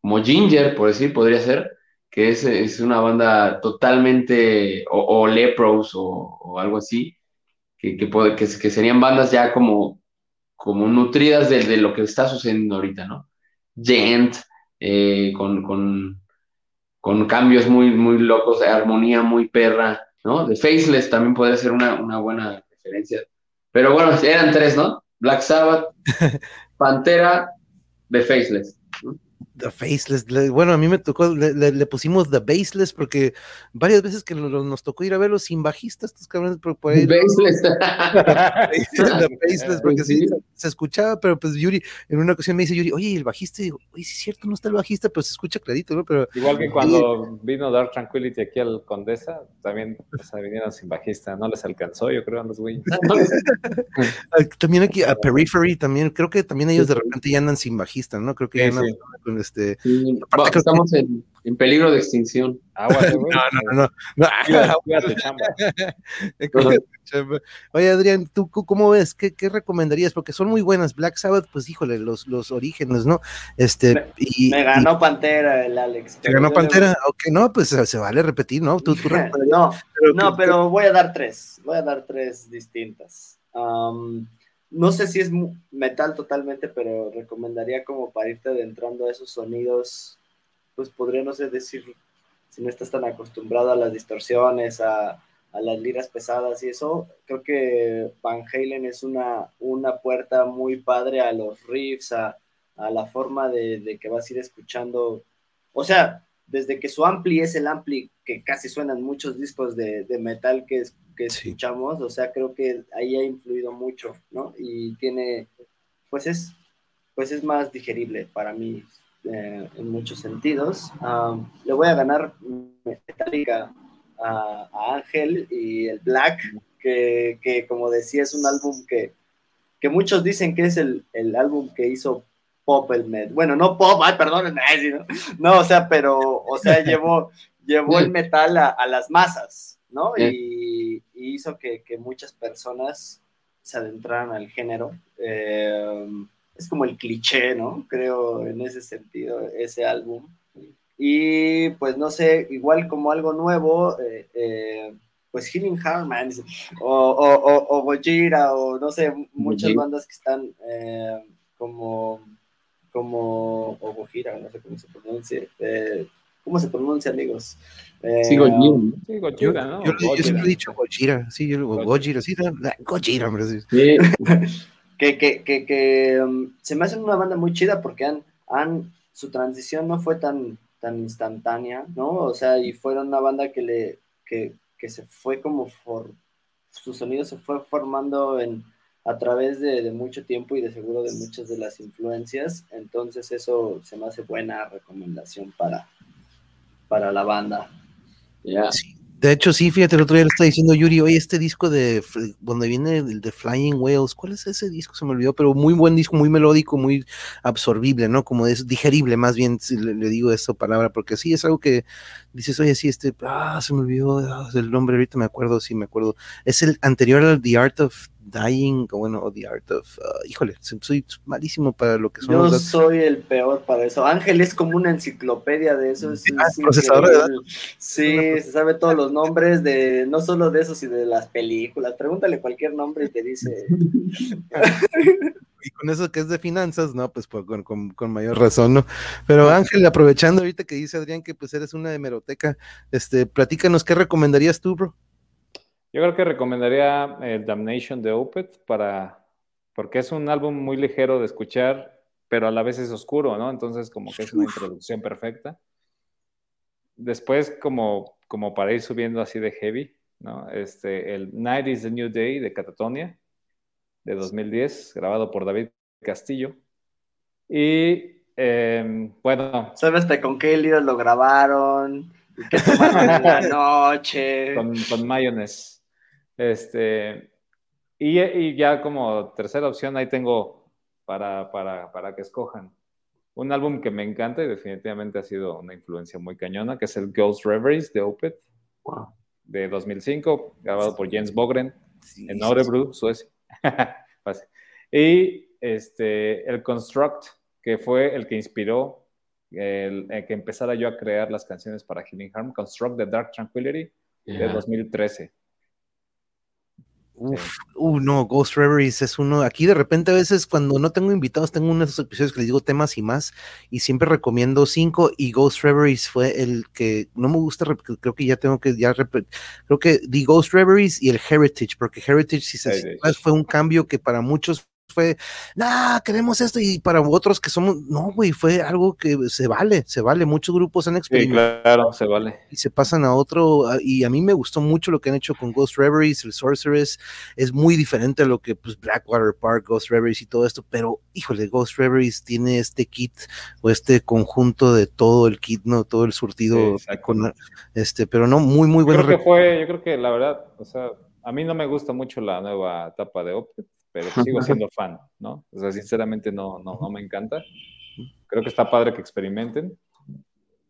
como Ginger, por decir, podría ser, que es, es una banda totalmente, o, o Lepros o, o algo así, que, que, puede- que, que serían bandas ya como, como nutridas de, de lo que está sucediendo ahorita, ¿no? Gent, eh, con, con, con cambios muy, muy locos, de armonía muy perra, ¿no? The Faceless también podría ser una, una buena referencia. Pero bueno, eran tres, ¿no? Black Sabbath, *laughs* Pantera, The Faceless. The Faceless. le- bueno, a mí me tocó, le, le- le pusimos The Baseless porque varias veces que lo- nos tocó ir a verlos sin bajistas, estos cabrones, por, por ahí. *laughs* Faceless. *laughs* The Faceless, porque Pues sí, sí. se, se escuchaba, pero pues Yuri, en una ocasión me dice Yuri, oye, ¿y el bajista, y digo, oye, sí es cierto, no está el bajista, pero se escucha clarito, ¿no? Pero Igual que cuando vino Dark Tranquility aquí al Condesa, también o sea, vinieron sin bajista, no les alcanzó, yo creo, a los güeyes. *laughs* también aquí a Periphery, también, creo que también ellos de repente ya andan sin bajista, ¿no? Creo que ya andan sí. con este. Sí, que- estamos en, en peligro de extinción. *laughs* Güey. No, no, no, no. *laughs* *laughs* Chamba. Oye, Adrián, ¿tú cómo ves? ¿Qué, qué recomendarías? Porque son muy buenas. Black Sabbath, pues híjole, los, los orígenes, ¿no? Este, Me- y, Me ganó Pantera el Alex. ¿Te ganó yo le- Pantera? Ok, no, pues se, vale repetir, ¿no? Tú, tú No, pero no, pero voy a dar tres. Voy a dar tres distintas. Am, no sé si es metal totalmente, pero recomendaría como para irte adentrando a esos sonidos, pues podría no sé decir si no estás tan acostumbrado a las distorsiones, a, a las liras pesadas y eso, creo que Van Halen es una, una puerta muy padre a los riffs, a, a la forma de, de que vas a ir escuchando. O sea, desde que su ampli es el ampli que casi suenan muchos discos de, de metal que, que Sí. escuchamos, o sea, creo que ahí ha influido mucho, ¿no? Y tiene, pues es, pues es más digerible para mí eh, en muchos sentidos. Am, le voy a ganar Metallica a, a Ángel y el Black, que, que como decía es un álbum que, que muchos dicen que es el, el álbum que hizo pop el metal. Bueno, no pop, ay, perdón, ¿no? no, o sea, pero, o sea, *laughs* llevó, llevó el metal a, a las masas, ¿no? Y, y hizo que, que muchas personas se adentraran al género. Eh, es como el cliché, ¿no? Creo en ese sentido, ese álbum. Y pues no sé, igual como algo nuevo, eh, eh, pues Healing Heart, man, o, o, o, o Gojira, o no sé, muchas bandas que están eh, como, como, o Gojira, no sé cómo se pronuncie. eh, ¿Cómo se pronuncia, amigos? Eh, Sigo yo. Sí, Yo, Gojira, ¿no? yo, yo siempre he dicho Gojira, sí, yo digo Gojira, sí, Gojira, hombre, sí. Sí, *laughs* *laughs* que, que, que, que, um, se me hace una banda muy chida porque han, han, su transición no fue tan, tan instantánea, ¿no? O sea, y fueron una banda que le, que, que se fue como for, su sonido se fue formando en, a través de, de mucho tiempo y de seguro de muchas de las influencias, entonces eso se me hace buena recomendación para, para la banda. ya. De hecho, sí, fíjate, el otro día le estaba diciendo Yuri, oye, este disco de donde viene el de Flying Whales, ¿cuál es ese disco? Se me olvidó, pero muy buen disco, muy melódico, muy absorbible, ¿no? Como es digerible, más bien, si le, le digo esa palabra, porque sí, es algo que dices, oye, sí, este, ah, se me olvidó ah, el nombre, ahorita me acuerdo, sí, me acuerdo. Es el anterior al The Art of Dying, o bueno, o The Art of, ah, híjole, soy malísimo para lo que son Yo los datos. soy el peor para eso. Ángel es como una enciclopedia de eso. Es, Ah, es procesador de. Sí, se sabe todos los nombres de, no solo de esos, sino de las películas. Pregúntale cualquier nombre y te dice. *laughs* Y con eso que es de finanzas, no, pues, pues, con, con- con mayor razón, ¿no? Pero Ángel, aprovechando ahorita que dice Adrián que pues eres una hemeroteca, este, platícanos, ¿qué recomendarías tú, bro? Yo creo que recomendaría eh, Damnation de Opeth para, porque es un álbum muy ligero de escuchar, pero a la vez es oscuro, ¿no? Entonces como que es una introducción perfecta. Después como, como para ir subiendo así de heavy, ¿no? Este, el Night is the New Day de Catatonia, de 2010, grabado por David Castillo. Y eh, bueno, ¿Sabes con qué líder lo grabaron? ¿Y qué tomaron en la *laughs* noche? con, con mayonnaise. Este, y, y ya como tercera opción, ahí tengo para, para, para que escojan. Un álbum que me encanta y definitivamente ha sido una influencia muy cañona, que es el Ghost Reveries de Opeth, Wow. de 2005, grabado por Jens Bogren Sí, en sí, Örebro, Suecia. *laughs* Y este, el Construct, que fue el que inspiró el, el que empezara yo a crear las canciones para Healing Harm, Construct the Dark Tranquility de Ya. 2013. Uf, uh, no, Ghost Reveries es uno. Aquí de repente a veces cuando no tengo invitados, tengo uno de esos episodios que les digo temas y más, y siempre recomiendo cinco. Y Ghost Reveries fue el que no me gusta, creo que ya tengo que, ya creo que The Ghost Reveries y el Heritage, porque Heritage sí se- Heritage. fue un cambio que para muchos fue, nah, queremos esto, y para otros que somos, no, güey, fue algo que se vale, se vale. Muchos grupos han Sí, experimentado claro, se vale. y se pasan a otro, y a mí me gustó mucho lo que han hecho con Ghost Reveries, el Sorceress, es muy diferente a lo que pues Blackwater Park, Ghost Reveries y todo esto, pero híjole, Ghost Reveries tiene este kit o este conjunto de todo el kit, no, todo el surtido, Sí, exacto. con, este, pero no, muy, muy Yo bueno. creo que fue, yo creo que la verdad, o sea, a mí no me gusta mucho la nueva etapa de Opeth, pero *laughs* sigo siendo fan, ¿no? O sea, sinceramente no, no, no me encanta. Creo que está padre que experimenten,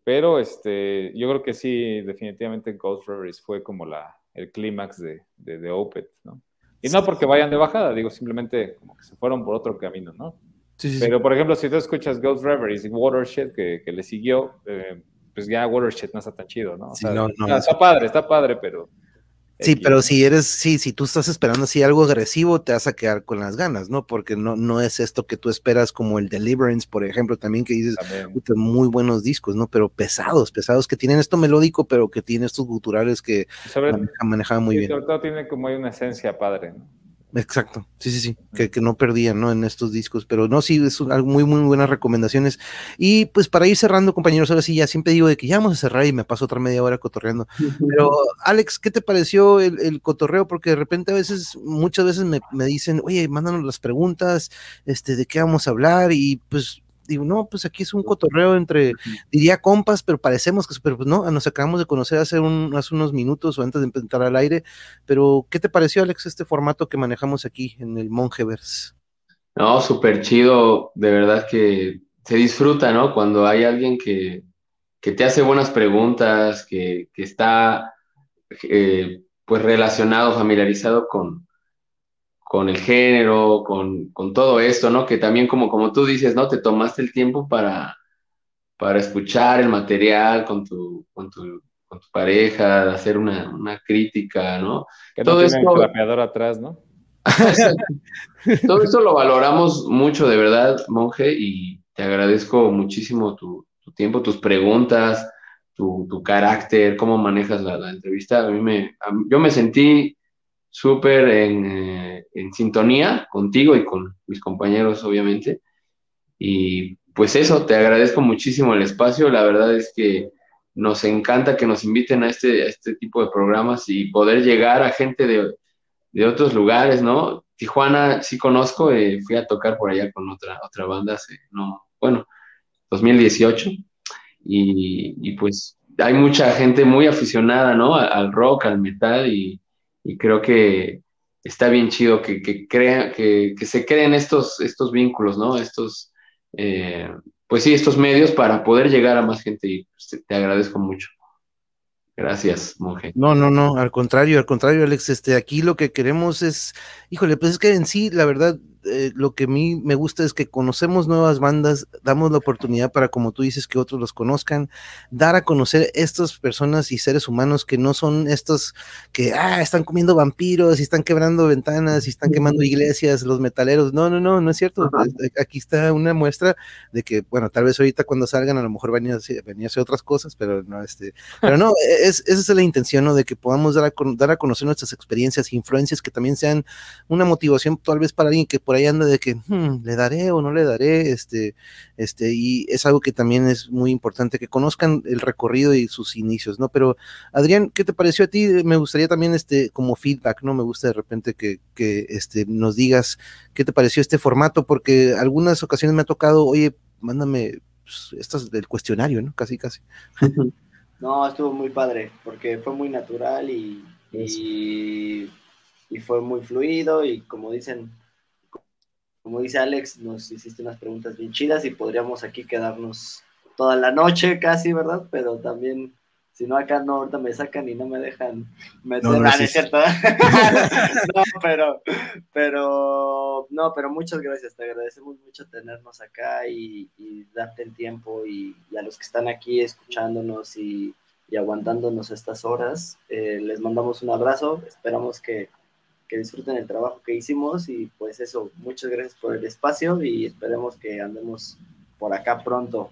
pero este, yo creo que sí, definitivamente Ghost Reveries fue como la, el clímax de, de, de Opeth, ¿no? Y no porque vayan de bajada, digo, simplemente como que se fueron por otro camino, ¿no? Sí, sí, sí. Pero, por ejemplo, si tú escuchas Ghost Reveries y Watershed, que, que le siguió, eh, pues ya Watershed no está tan chido, ¿no? O Sí, sea, no, no, está, está padre, está padre, pero... Sí, pero si eres, sí, si tú estás esperando así algo agresivo, te vas a quedar con las ganas, ¿no? Porque no, no es esto que tú esperas como el Deliverance, por ejemplo, también que dices, muy buenos discos, ¿no? Pero pesados, pesados, que tienen esto melódico, pero que tienen estos guturales que Sobre, maneja- manejaban muy bien. sobre todo tiene como hay una esencia padre, ¿no? Exacto, sí, sí, sí, que, que no perdían, ¿no? En estos discos, pero no, sí, es algo muy, muy buenas recomendaciones. Y pues para ir cerrando, compañeros, ahora sí, ya siempre digo de que ya vamos a cerrar y me paso otra media hora cotorreando. Pero, Alex, ¿qué te pareció el, el cotorreo? Porque de repente a veces, muchas veces me, me dicen, oye, mándanos las preguntas, este, de qué vamos a hablar, y pues digo, no, pues aquí es un cotorreo entre, diría compas, pero parecemos que, pero pues no, nos acabamos de conocer hace, un, hace unos minutos o antes de empezar al aire, pero ¿qué te pareció, Alex, este formato que manejamos aquí en el Mongeverse? No, súper chido, de verdad que se disfruta, ¿no? Cuando hay alguien que, que te hace buenas preguntas, que, que está eh, pues relacionado, familiarizado con, con el género, con, con todo esto, ¿no? Que también como, como tú dices, ¿no? Te tomaste el tiempo para, para escuchar el material con tu, con tu, con tu pareja, hacer una, una crítica, ¿no? Que no Todo tiene esto- el atrás, ¿no? *laughs* Todo esto lo valoramos mucho, de verdad, monje, y te agradezco muchísimo tu, tu tiempo, tus preguntas, tu, tu carácter, cómo manejas la, la entrevista. A mí me, a yo me sentí súper en, eh, en sintonía contigo y con mis compañeros, obviamente. Y pues eso, te agradezco muchísimo el espacio. La verdad es que nos encanta que nos inviten a este, este tipo de programas y poder llegar a gente de, de otros lugares, ¿no? Tijuana sí conozco, eh, fui a tocar por allá con otra, otra banda hace, no, bueno, 2018, y, y pues hay mucha gente muy aficionada, ¿no? Al, al rock, al metal, y, y creo que está bien chido que, que, crea, que, que se creen estos, estos vínculos, ¿no? Estos, eh, pues sí, estos medios para poder llegar a más gente, y pues, te, te agradezco mucho. Gracias, monje. No, no, no, al contrario, al contrario, Alex, este, aquí lo que queremos es, híjole, pues es que en sí, la verdad, eh, lo que a mí me gusta es que conocemos nuevas bandas, damos la oportunidad para, como tú dices, que otros los conozcan, dar a conocer estas personas y seres humanos que no son estos que, ah, están comiendo vampiros y están quebrando ventanas y están quemando iglesias, los metaleros, no, no, no, no es cierto, Es- aquí está una muestra de que, bueno, tal vez ahorita cuando salgan a lo mejor venía a hacer, a hacer otras cosas, pero no, este, pero no, *laughs* es, esa es la intención, ¿no? De que podamos dar a, dar a conocer nuestras experiencias, influencias que también sean una motivación tal vez para alguien que por ahí anda de que "Hmm, le daré o no le daré, este, este, y es algo que también es muy importante, que conozcan el recorrido y sus inicios, ¿no? Pero Adrián, ¿qué te pareció a ti? Me gustaría también, este, como feedback, ¿no? Me gusta de repente que, que este, nos digas qué te pareció este formato, porque algunas ocasiones me ha tocado, oye, mándame pues, estas del cuestionario, ¿no? Casi, casi. No, estuvo muy padre, porque fue muy natural y, y, y fue muy fluido y como dicen, como dice Alex, nos hiciste unas preguntas bien chidas y podríamos aquí quedarnos toda la noche casi, ¿verdad? Pero también, si no acá no, ahorita me sacan y no me dejan meter, No, no, Ah, sí, ¿no es sí. cierto? *laughs* no, pero, pero, no, pero muchas gracias, te agradecemos mucho tenernos acá y, y darte el tiempo y, y a los que están aquí escuchándonos y, y aguantándonos estas horas, eh, les mandamos un abrazo, esperamos que, que disfruten el trabajo que hicimos y pues eso, muchas gracias por el espacio y esperemos que andemos por acá pronto.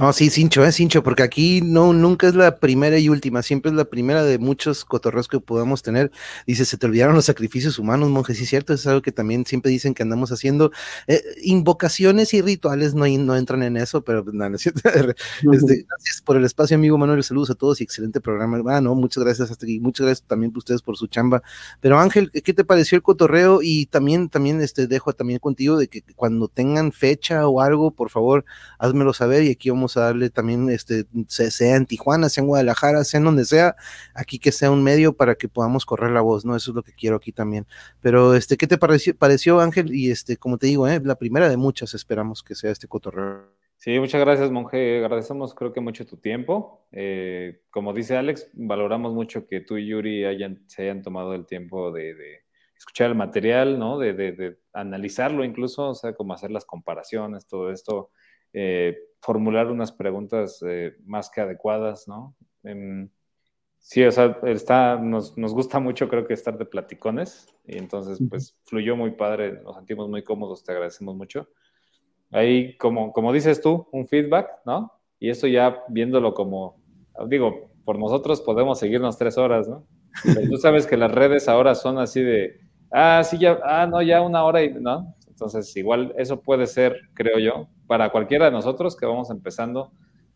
No, sí, Cincho, es Cincho, porque aquí no, nunca es la primera y última, siempre es la primera de muchos cotorreos que podamos tener. Dice, se te olvidaron los sacrificios humanos, monje, sí cierto, es algo que también siempre dicen que andamos haciendo. Eh, invocaciones y rituales no, no entran en eso, pero pues, no. *laughs* Este, gracias por el espacio, amigo Manuel, saludos a todos y excelente programa. Ah, no, muchas gracias hasta aquí, muchas gracias también a ustedes por su chamba. Pero Ángel, ¿qué te pareció el cotorreo? Y también, también, este, dejo también contigo de que cuando tengan fecha o algo, por favor, házmelo saber y aquí vamos a darle también, este, se- sea en Tijuana, sea en Guadalajara, sea en donde sea, aquí que sea un medio para que podamos correr la voz, ¿no? Eso es lo que quiero aquí también. Pero, este, ¿qué te pareció, pareció Ángel? Y, este, como te digo, ¿eh? la primera de muchas esperamos que sea este cotorreo. Sí, muchas gracias, monje. Agradecemos, creo que mucho tu tiempo. Eh, como dice Alex, valoramos mucho que tú y Yuri hayan, se hayan tomado el tiempo de, de escuchar el material, ¿no? De, de- de analizarlo incluso, o sea, como hacer las comparaciones, todo esto, eh, formular unas preguntas eh, más que adecuadas, ¿no? Em, sí, o sea, está, nos, nos gusta mucho, creo que estar de platicones, y entonces, pues, fluyó muy padre, nos sentimos muy cómodos, te agradecemos mucho ahí, como, como dices tú, un feedback, ¿no? Y eso ya viéndolo como, digo, por nosotros podemos seguirnos tres horas, ¿no? Pero tú sabes que las redes ahora son así de, ah, sí, ya, ah, no, ya una hora y, ¿no? Entonces, igual eso puede ser, creo yo, para cualquiera de nosotros que vamos empezando,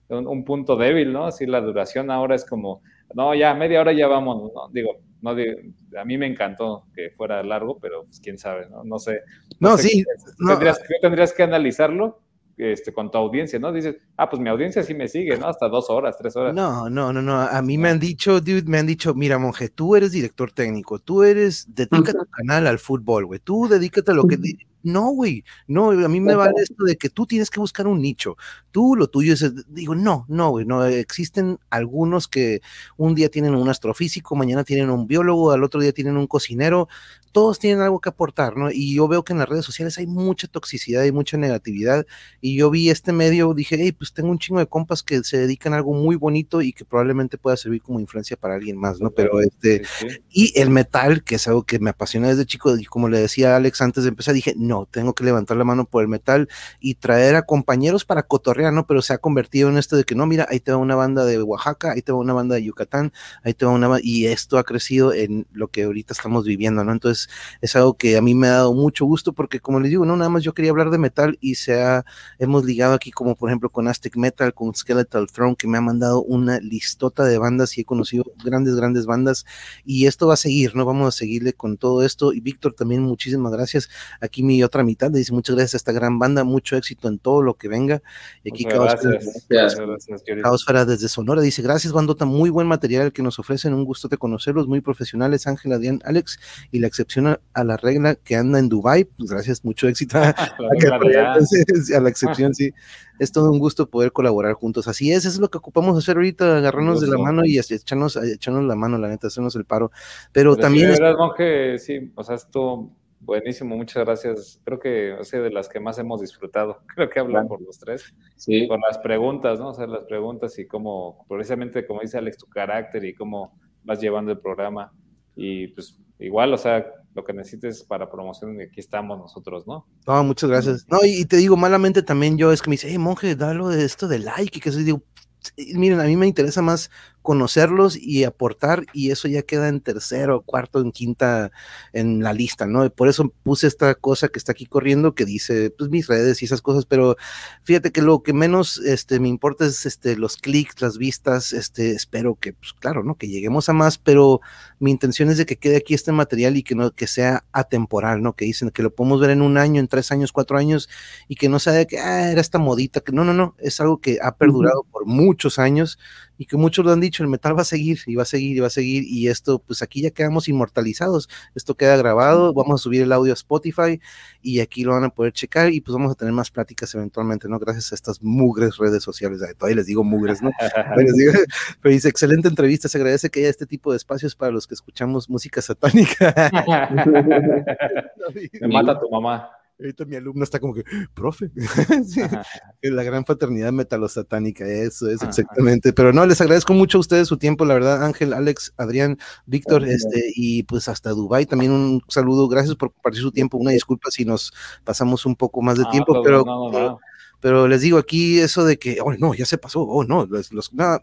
un, un punto débil, ¿no? Así la duración ahora es como, no, ya media hora ya vamos, ¿no? Digo, no digo, a mí me encantó que fuera largo, pero pues quién sabe, ¿no? No sé. No, sé sí, no. Tendrías, que- tendrías que analizarlo este, con tu audiencia, ¿no? Dices, ah, pues mi audiencia sí me sigue, ¿no? Hasta dos horas, tres horas. No, no, no, no. A mí me han dicho, dude, me han dicho, mira, monje, tú eres director técnico, tú eres, dedica tu canal al fútbol, güey, tú dedícate a lo que... No, güey, no, a mí me vale esto de que tú tienes que buscar un nicho, tú lo tuyo es, digo, no, no, güey, no, existen algunos que un día tienen un astrofísico, mañana tienen un biólogo, al otro día tienen un cocinero, todos tienen algo que aportar, ¿no? Y yo veo que en las redes sociales hay mucha toxicidad y mucha negatividad, y yo vi este medio, dije, hey, pues tengo un chingo de compas que se dedican a algo muy bonito y que probablemente pueda servir como influencia para alguien más, ¿no? Pero este, y el metal, que es algo que me apasiona desde chico, y como le decía a Alex antes de empezar, dije, no, tengo que levantar la mano por el metal y traer a compañeros para cotorrear, ¿no? Pero se ha convertido en esto de que no, mira, ahí te va una banda de Oaxaca, ahí te va una banda de Yucatán, ahí te va una y esto ha crecido en lo que ahorita estamos viviendo, ¿no? Entonces, es algo que a mí me ha dado mucho gusto porque, como les digo, no, nada más yo quería hablar de metal y se ha, hemos ligado aquí como por ejemplo con Aztec Metal, con Skeletal Throne, que me ha mandado una listota de bandas y he conocido grandes, grandes bandas y esto va a seguir, ¿no? Vamos a seguirle con todo esto. Y Víctor, también muchísimas gracias. Aquí mi otra mitad le dice muchas gracias a esta gran banda, mucho éxito en todo lo que venga. Y aquí. Caosfera desde Sonora dice, gracias bandota, muy buen material que nos ofrecen, un gusto de conocerlos, muy profesionales, Ángel, Adrián, Alex, y la excepción a, a la regla que anda en Dubai, pues gracias, mucho éxito *laughs* a, La *laughs* a excepción, *laughs* sí. Es todo un gusto poder colaborar juntos. Así es, es lo que ocupamos hacer ahorita, agarrarnos de la mano y echarnos, echarnos la mano, la neta, hacernos el paro. Pero, Pero también es- de verdad, monje, sí, o sea, estuvo buenísimo, muchas gracias. Creo que ha de las que más hemos disfrutado. *laughs* Creo que hablan por los tres. Sí, Por las preguntas, ¿no? O sea, las preguntas y cómo, precisamente como dice Alex, tu carácter y cómo vas llevando el programa. Y pues igual, o sea, lo que necesites para promoción, aquí estamos nosotros, ¿no? No, muchas gracias. No, y, y te digo, malamente también yo es que me dice, hey, monje, dalo de esto de like y que eso. Y digo, "Sí, miren, a mí me interesa más conocerlos y aportar y eso ya queda en tercero, cuarto, en quinta en la lista, ¿no? Por eso puse esta cosa que está aquí corriendo que dice pues mis redes y esas cosas, pero fíjate que lo que menos este me importa es este los clics, las vistas, este espero que pues claro, ¿no? Que lleguemos a más, pero mi intención es de que quede aquí este material y que no que sea atemporal, ¿no? Que dicen que lo podemos ver en un año, en tres años, cuatro años y que no sea de que ah, era esta modita, que no, no, no, es algo que ha perdurado por muchos años y que muchos lo han dicho, el metal va a seguir y va a seguir y va a seguir y esto, pues aquí ya quedamos inmortalizados, esto queda grabado, vamos a subir el audio a Spotify y aquí lo van a poder checar y pues vamos a tener más pláticas eventualmente, ¿no? Gracias a estas mugres redes sociales, todavía les digo mugres, ¿no? pero, digo, *laughs* *laughs* pero dice, excelente entrevista, se agradece que haya este tipo de espacios para los que escuchamos música satánica. *laughs* Me mata tu mamá. Ahorita mi alumno está como que, profe, *laughs* sí, la gran fraternidad metalosatánica, eso es exactamente. Pero no, les agradezco mucho a ustedes su tiempo, la verdad, Ángel, Alex, Adrián, Víctor, este, y pues hasta Dubai también un saludo, gracias por compartir su tiempo, una disculpa si nos pasamos un poco más de tiempo, pero, no, no, pero les digo aquí eso de que, oh, no, ya se pasó, oh, no, los, no,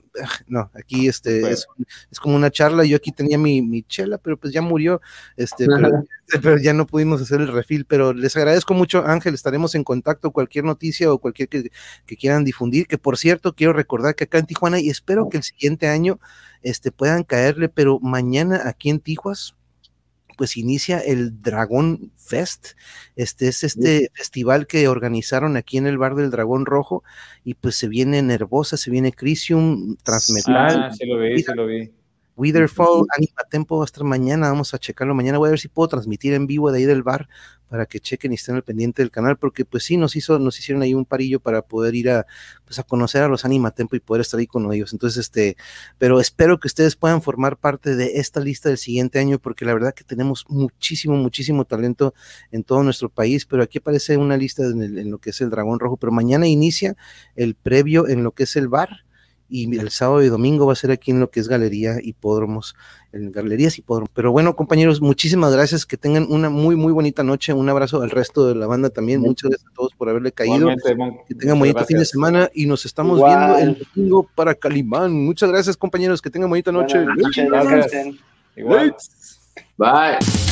no, aquí este es, es, como una charla, yo aquí tenía mi, mi chela, pero pues ya murió, este, pero, *laughs* pero, ya no pudimos hacer el refil, pero les agradezco mucho, Ángel, estaremos en contacto, cualquier noticia o cualquier que, que quieran difundir, que por cierto, quiero recordar que acá en Tijuana, y espero que el siguiente año este, puedan caerle, pero mañana aquí en Tijuas, pues inicia el Dragón Fest. Este es este festival que organizaron aquí en el Bar del Dragón Rojo y pues se viene Nervosa, se viene Crisium, Transmetal. Ah, sí lo vi, sí lo vi. Witherfall, Anima Tempo, hasta mañana, vamos a checarlo mañana, voy a ver si puedo transmitir en vivo de ahí del bar para que chequen y estén al pendiente del canal, porque pues sí, nos hizo, nos hicieron ahí un parillo para poder ir a, pues a conocer a los Anima Tempo y poder estar ahí con ellos. Entonces, este, pero espero que ustedes puedan formar parte de esta lista del siguiente año, porque la verdad que tenemos muchísimo, muchísimo talento en todo nuestro país, pero aquí aparece una lista en, en lo que es el Dragón Rojo, pero mañana inicia el previo en lo que es el bar y el sábado y domingo va a ser aquí en lo que es Galería Hipódromos, en Galerías Hipódromos. Pero bueno, compañeros, muchísimas gracias, que tengan una muy, muy bonita noche, un abrazo al resto de la banda también, muchas gracias a todos por haberle caído, que tengan bonito fin de semana y nos estamos viendo el domingo para Calimán. Muchas gracias, compañeros, que tengan bonita noche. Gracias. Igual. Bye.